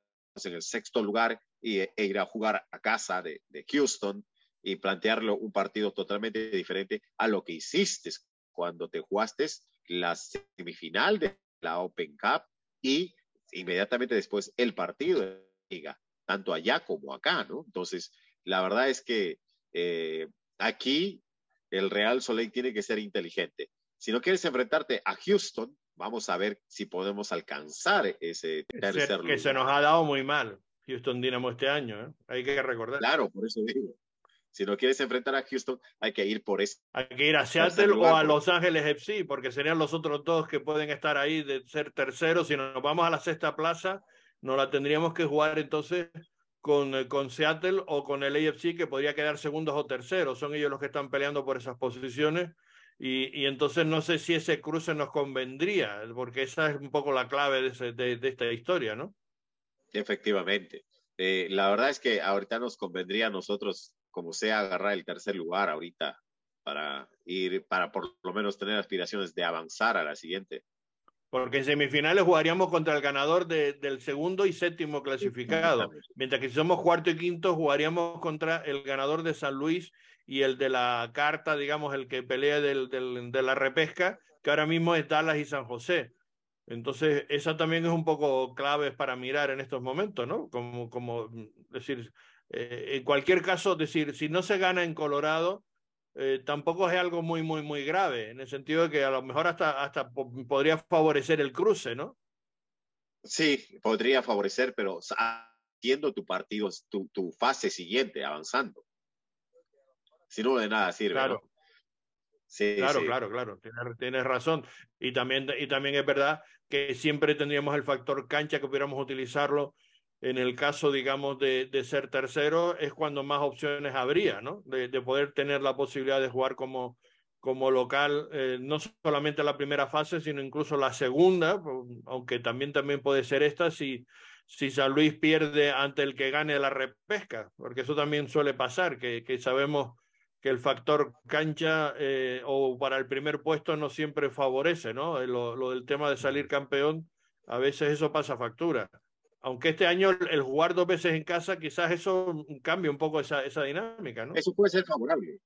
en el sexto lugar y, e ir a jugar a casa de, de Houston y plantearlo un partido totalmente diferente a lo que hiciste cuando te jugaste la semifinal de la Open Cup y inmediatamente después el partido de liga, tanto allá como acá, ¿no? Entonces, la verdad es que eh, aquí el Real Soleil tiene que ser inteligente. Si no quieres enfrentarte a Houston, vamos a ver si podemos alcanzar ese tercer lugar. Que se nos ha dado muy mal Houston Dynamo este año, ¿eh? hay que recordar. Claro, por eso digo. Si no quieres enfrentar a Houston, hay que ir por ese. Hay que ir a Seattle o a Los Ángeles FC, porque serían los otros dos que pueden estar ahí de ser terceros. Si nos vamos a la sexta plaza, nos la tendríamos que jugar entonces con, eh, con Seattle o con el AFC, que podría quedar segundos o terceros. Son ellos los que están peleando por esas posiciones. Y, y, entonces no sé si ese cruce nos convendría, porque esa es un poco la clave de, ese, de, de esta historia, ¿no? Efectivamente. Eh, la verdad es que ahorita nos convendría a nosotros, como sea, agarrar el tercer lugar ahorita para ir, para por lo menos tener aspiraciones de avanzar a la siguiente. Porque en semifinales jugaríamos contra el ganador de, del segundo y séptimo clasificado, mientras que si somos cuarto y quinto jugaríamos contra el ganador de San Luis y el de la carta, digamos, el que pelea del, del, de la repesca, que ahora mismo es Dallas y San José. Entonces, esa también es un poco clave para mirar en estos momentos, ¿no? Como, como decir, eh, en cualquier caso, decir, si no se gana en Colorado, eh, tampoco es algo muy, muy, muy grave, en el sentido de que a lo mejor hasta, hasta podría favorecer el cruce, ¿no? Sí, podría favorecer, pero haciendo tu partido, tu, tu fase siguiente, avanzando. Si no, de nada sirve. Claro. ¿no? Sí, claro, sí. claro, claro, tienes, tienes, razón. Y también, y también es verdad que siempre tendríamos el factor cancha que pudiéramos utilizarlo en el caso, digamos, de, de ser tercero, es cuando más opciones habría, ¿no? De, de poder tener la posibilidad de jugar como, como local, eh, no solamente la primera fase, sino incluso la segunda, aunque también, también puede ser esta si, si San Luis pierde ante el que gane la repesca, porque eso también suele pasar, que, que sabemos que el factor cancha eh, o para el primer puesto no siempre favorece, ¿no? Lo, lo, del tema de salir campeón, a veces eso pasa factura. Aunque este año el, jugar dos veces en casa, quizás eso cambie un poco esa, esa dinámica, ¿no? Eso puede ser favorable.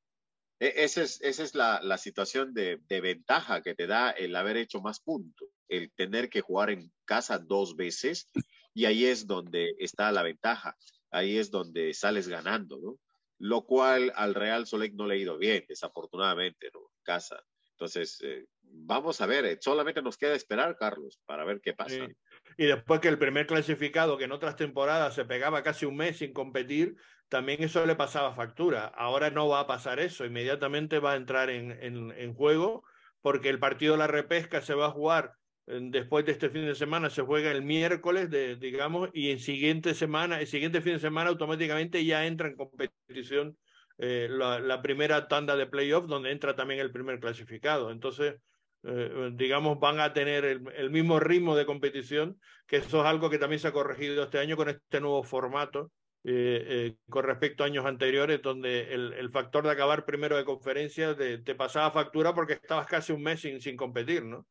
E, esa es, esa es la, la situación de, de, ventaja que te da el haber hecho más puntos, el tener que jugar en casa dos veces, y ahí es donde está la ventaja, ahí es donde sales ganando, ¿no? Lo cual al Real Solec no le ha ido bien, desafortunadamente, ¿no? En casa. Entonces, eh, vamos a ver, solamente nos queda esperar, Carlos, para ver qué pasa. Sí. Y después que el primer clasificado, que en otras temporadas se pegaba casi un mes sin competir, también eso le pasaba factura. Ahora no va a pasar eso, inmediatamente va a entrar en, en, juego, porque el partido de la repesca se va a jugar después de este fin de semana, se juega el miércoles, de, digamos, y en siguiente semana, el siguiente fin de semana automáticamente ya entra en competición eh, la, la, primera tanda de playoff, donde entra también el primer clasificado. Entonces, eh, digamos, van a tener el, el, mismo ritmo de competición, que eso es algo que también se ha corregido este año con este nuevo formato. Eh, eh, con respecto a años anteriores, donde el, el, factor de acabar primero de conferencia te, te, pasaba factura porque estabas casi un mes sin, sin competir, ¿no?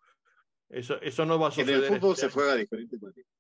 Eso, eso no va a suceder. En el fútbol este se juega de diferentes maneras.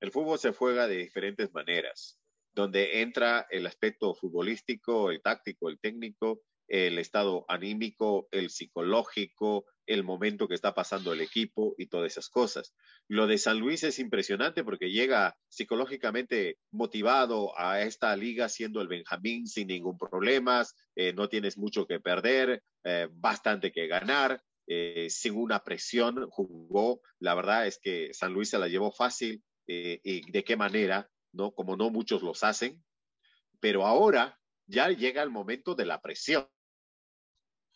El fútbol se juega de diferentes maneras, donde entra el aspecto futbolístico, el táctico, el técnico, el estado anímico, el psicológico, el momento que está pasando el equipo y todas esas cosas. Lo de San Luis es impresionante porque llega psicológicamente motivado a esta liga siendo el Benjamín sin ningún problema, eh, no tienes mucho que perder, eh, bastante que ganar, eh, sin una presión jugó. La verdad es que San Luis se la llevó fácil y de qué manera, ¿no? Como no muchos los hacen. Pero ahora ya llega el momento de la presión.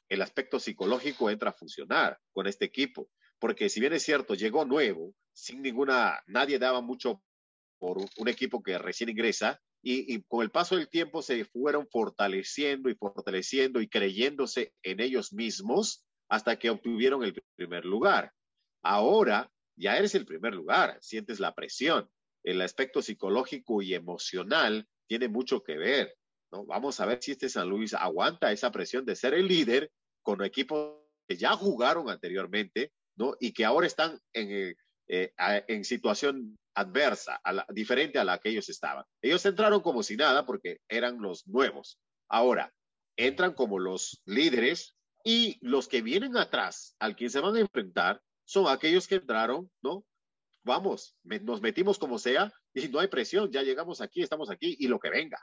El aspecto psicológico entra a funcionar con este equipo, porque si bien es cierto, llegó nuevo, sin ninguna, nadie daba mucho por un equipo que recién ingresa, y, y, con el paso del tiempo se fueron fortaleciendo y fortaleciendo y creyéndose en ellos mismos hasta que obtuvieron el primer lugar. Ahora ya eres el primer lugar, sientes la presión. El aspecto psicológico y emocional tiene mucho que ver. ¿No? Vamos a ver si este San Luis aguanta esa presión de ser el líder con equipos que ya jugaron anteriormente ¿no? y que ahora están en, eh, en situación adversa, diferente a la que ellos estaban. Ellos entraron como si nada porque eran los nuevos. Ahora, entran como los líderes y los que vienen atrás, al quien se van a enfrentar, son aquellos que entraron, ¿no? Vamos, nos metimos como sea y no hay presión, ya llegamos aquí, estamos aquí y lo que venga.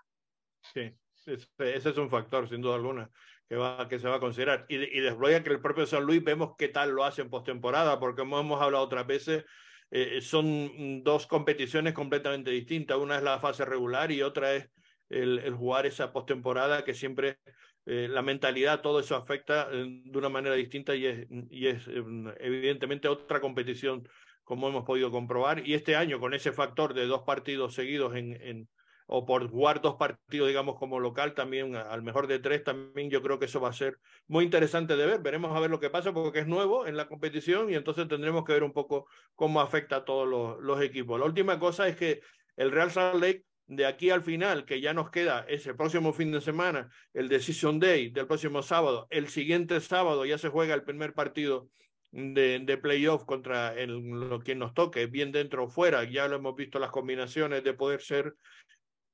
Sí, ese, es un factor, sin duda alguna, que, va, que se va a considerar. Y, y después que el propio San Luis vemos qué tal lo hace en postemporada, porque como hemos hablado otras veces, eh, son dos competiciones completamente distintas. Una es la fase regular y otra es el, el jugar esa postemporada que siempre eh, la mentalidad, todo eso afecta eh, de una manera distinta y es, y es eh, evidentemente otra competición como hemos podido comprobar. Y este año con ese factor de dos partidos seguidos en, en o por jugar dos partidos, digamos, como local, también al mejor de tres, también yo creo que eso va a ser muy interesante de ver. Veremos a ver lo que pasa porque es nuevo en la competición y entonces tendremos que ver un poco cómo afecta a todos los, equipos. La última cosa es que el Real Salt Lake de aquí al final, que ya nos queda ese próximo fin de semana, el Decision Day del próximo sábado, el siguiente sábado ya se juega el primer partido de, de playoff contra el, lo, quien nos toque, bien dentro o fuera, ya lo hemos visto las combinaciones de poder ser,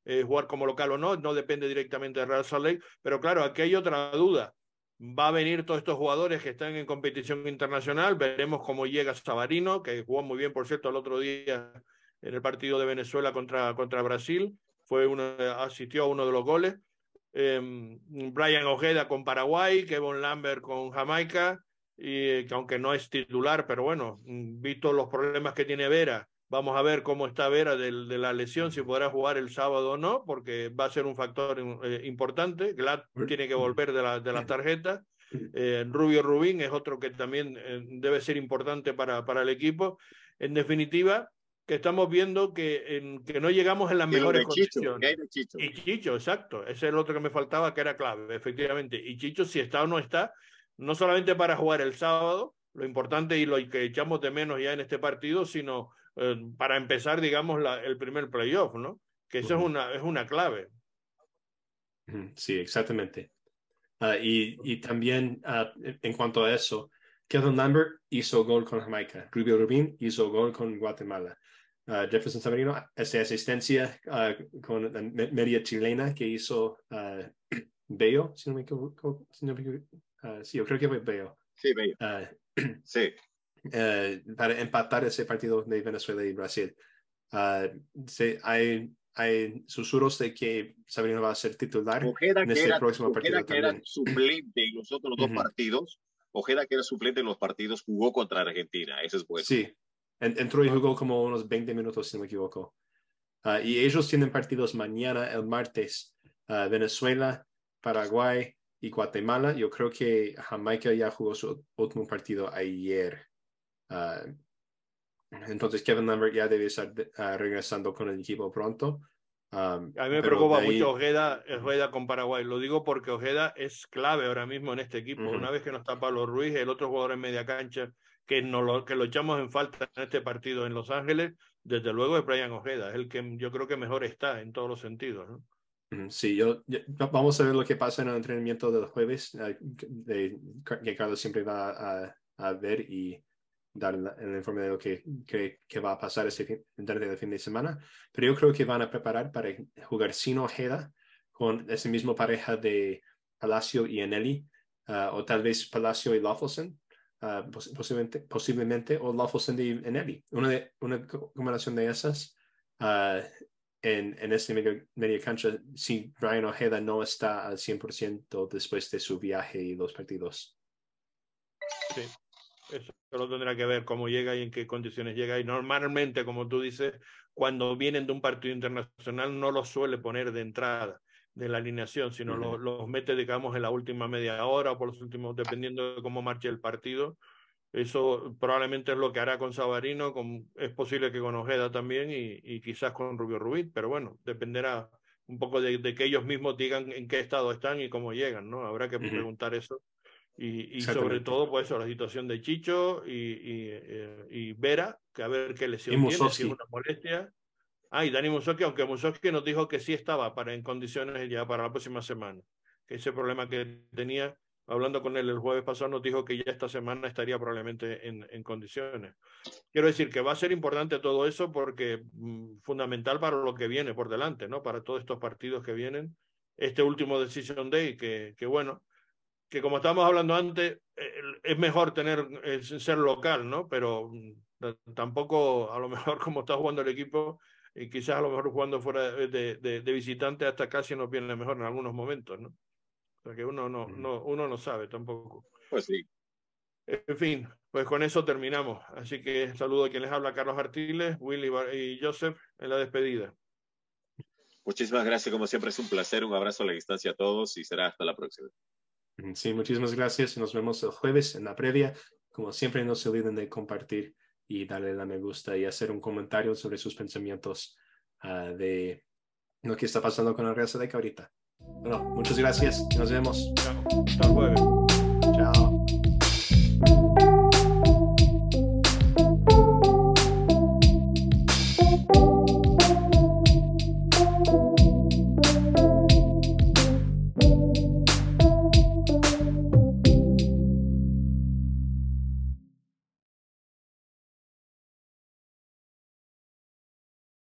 eh, jugar como local o no, no depende directamente de Real Salt Lake, pero claro, aquí hay otra duda. Va a venir todos estos jugadores que están en competición internacional, veremos cómo llega Sabarino, que jugó muy bien, por cierto, el otro día en el partido de Venezuela contra, contra Brasil. fue uno, asistió a uno de los goles. Em, Brian Ojeda con Paraguay, Kevin Lambert con Jamaica, y que aunque no es titular, pero bueno, visto los problemas que tiene Vera, vamos a ver cómo está Vera de, de la lesión, si podrá jugar el sábado o no, porque va a ser un factor eh, importante. Glad tiene que volver de, la, de las tarjetas. Eh, Rubio Rubín es otro que también eh, debe ser importante para, para el equipo. En definitiva, que estamos viendo que, que no llegamos en las mejores condiciones. Y Chicho, exacto. Ese es el otro que me faltaba, que era clave, efectivamente. Y Chicho, si está o no está, no solamente para jugar el sábado, lo importante y lo que echamos de menos ya en este partido, sino eh, para empezar, digamos, la, el primer playoff, ¿no? Que eso es, una, es una clave. Sí, exactamente. Uh, y, y, también uh, en cuanto a eso, Kevin Lambert hizo gol con Jamaica, Rubio Rubin hizo gol con Guatemala. Uh, Jefferson Samarino hace asistencia uh, con la media chilena que hizo *clears throat* uh, Bello, si no me equivoco. Si no me sí, yo creo que fue Bello. Sí, Bello. *clears throat* sí. Para empatar ese partido de Venezuela y Brasil. Sí, hay, hay susurros de que Sabrina va a ser titular Ojeda en este era, próximo partido. Ojeda que era suplente en los otros dos partidos. Ojeda que era suplente en los partidos jugó contra Argentina. Ese es bueno. Sí, Entró y jugó como unos 20 minutos, si no me equivoco. Uh, y ellos tienen partidos mañana, el martes, uh, Venezuela, Paraguay y Guatemala. Yo creo que Jamaica ya jugó su último partido ayer. Uh, entonces Kevin Lambert ya debe estar regresando con el equipo pronto. Um, a mí me preocupa ahí... mucho Ojeda, Ojeda con Paraguay. Lo digo porque Ojeda es clave ahora mismo en este equipo. Uh -huh. Una vez que no está Pablo Ruiz, el otro jugador en media cancha que, no lo, que lo echamos en falta en este partido en Los Ángeles, desde luego es Brian Ojeda, es el que yo creo que mejor está en todos los sentidos. ¿no? Sí, yo, yo, vamos a ver lo que pasa en el entrenamiento del jueves, eh, de, que Carlos siempre va a, a ver y dar el informe de lo que cree que va a pasar este fin, durante el fin de semana. Pero yo creo que van a preparar para jugar sin Ojeda con ese mismo pareja de Palacio y Eneli, uh, o tal vez Palacio y Lawfulson, uh, posiblemente, posiblemente, o Cindy en Eddie. Una, de, una combinación de esas uh, en, en este medio, media cancha, si Brian Ojeda no está al 100% después de su viaje y los partidos. Sí, eso solo tendrá que ver cómo llega y en qué condiciones llega. Y normalmente, como tú dices, cuando vienen de un partido internacional no los suele poner de entrada de la alineación, sino uh -huh. los, los mete, digamos, en la última media hora o por los últimos, dependiendo de cómo marche el partido. Eso probablemente es lo que hará con Sabarino, con, es posible que con Ojeda también y, y quizás con Rubio Rubí, pero bueno, dependerá un poco de, de, que ellos mismos digan en qué estado están y cómo llegan, ¿no? Habrá que uh -huh. preguntar eso. Y, y sobre todo, pues, la situación de Chicho y, y, eh, y Vera, que a ver qué lesión tiene, si es una molestia. Ah, y Dani Musoski, aunque Musoski nos dijo que sí estaba para, en condiciones ya para la próxima semana, que ese problema que tenía, hablando con él el jueves pasado, nos dijo que ya esta semana estaría probablemente en, en condiciones. Quiero decir que va a ser importante todo eso porque mmm, fundamental para lo que viene por delante, ¿no? Para todos estos partidos que vienen. Este último Decision Day, que, que bueno, que como estábamos hablando antes, es mejor tener, ser local, ¿no? Pero mm, tampoco, a lo *laughs* mejor como está jugando el equipo, y quizás a lo mejor jugando fuera de, de, de visitante hasta casi nos viene mejor en algunos momentos, ¿no? O sea que uno no, no, uno no sabe tampoco. Pues sí. En fin, pues con eso terminamos. Así que saludo a quien les habla, Carlos Artiles, Willy y Joseph en la despedida. Muchísimas gracias, como siempre es un placer, un abrazo a la distancia a todos y será hasta la próxima. Sí, muchísimas gracias. Nos vemos el jueves en la previa. Como siempre, no se olviden de compartir y darle la me gusta y hacer un comentario sobre sus pensamientos uh, de lo que está pasando con el Real de ahorita. Bueno, muchas gracias. Nos vemos. Hasta el jueves.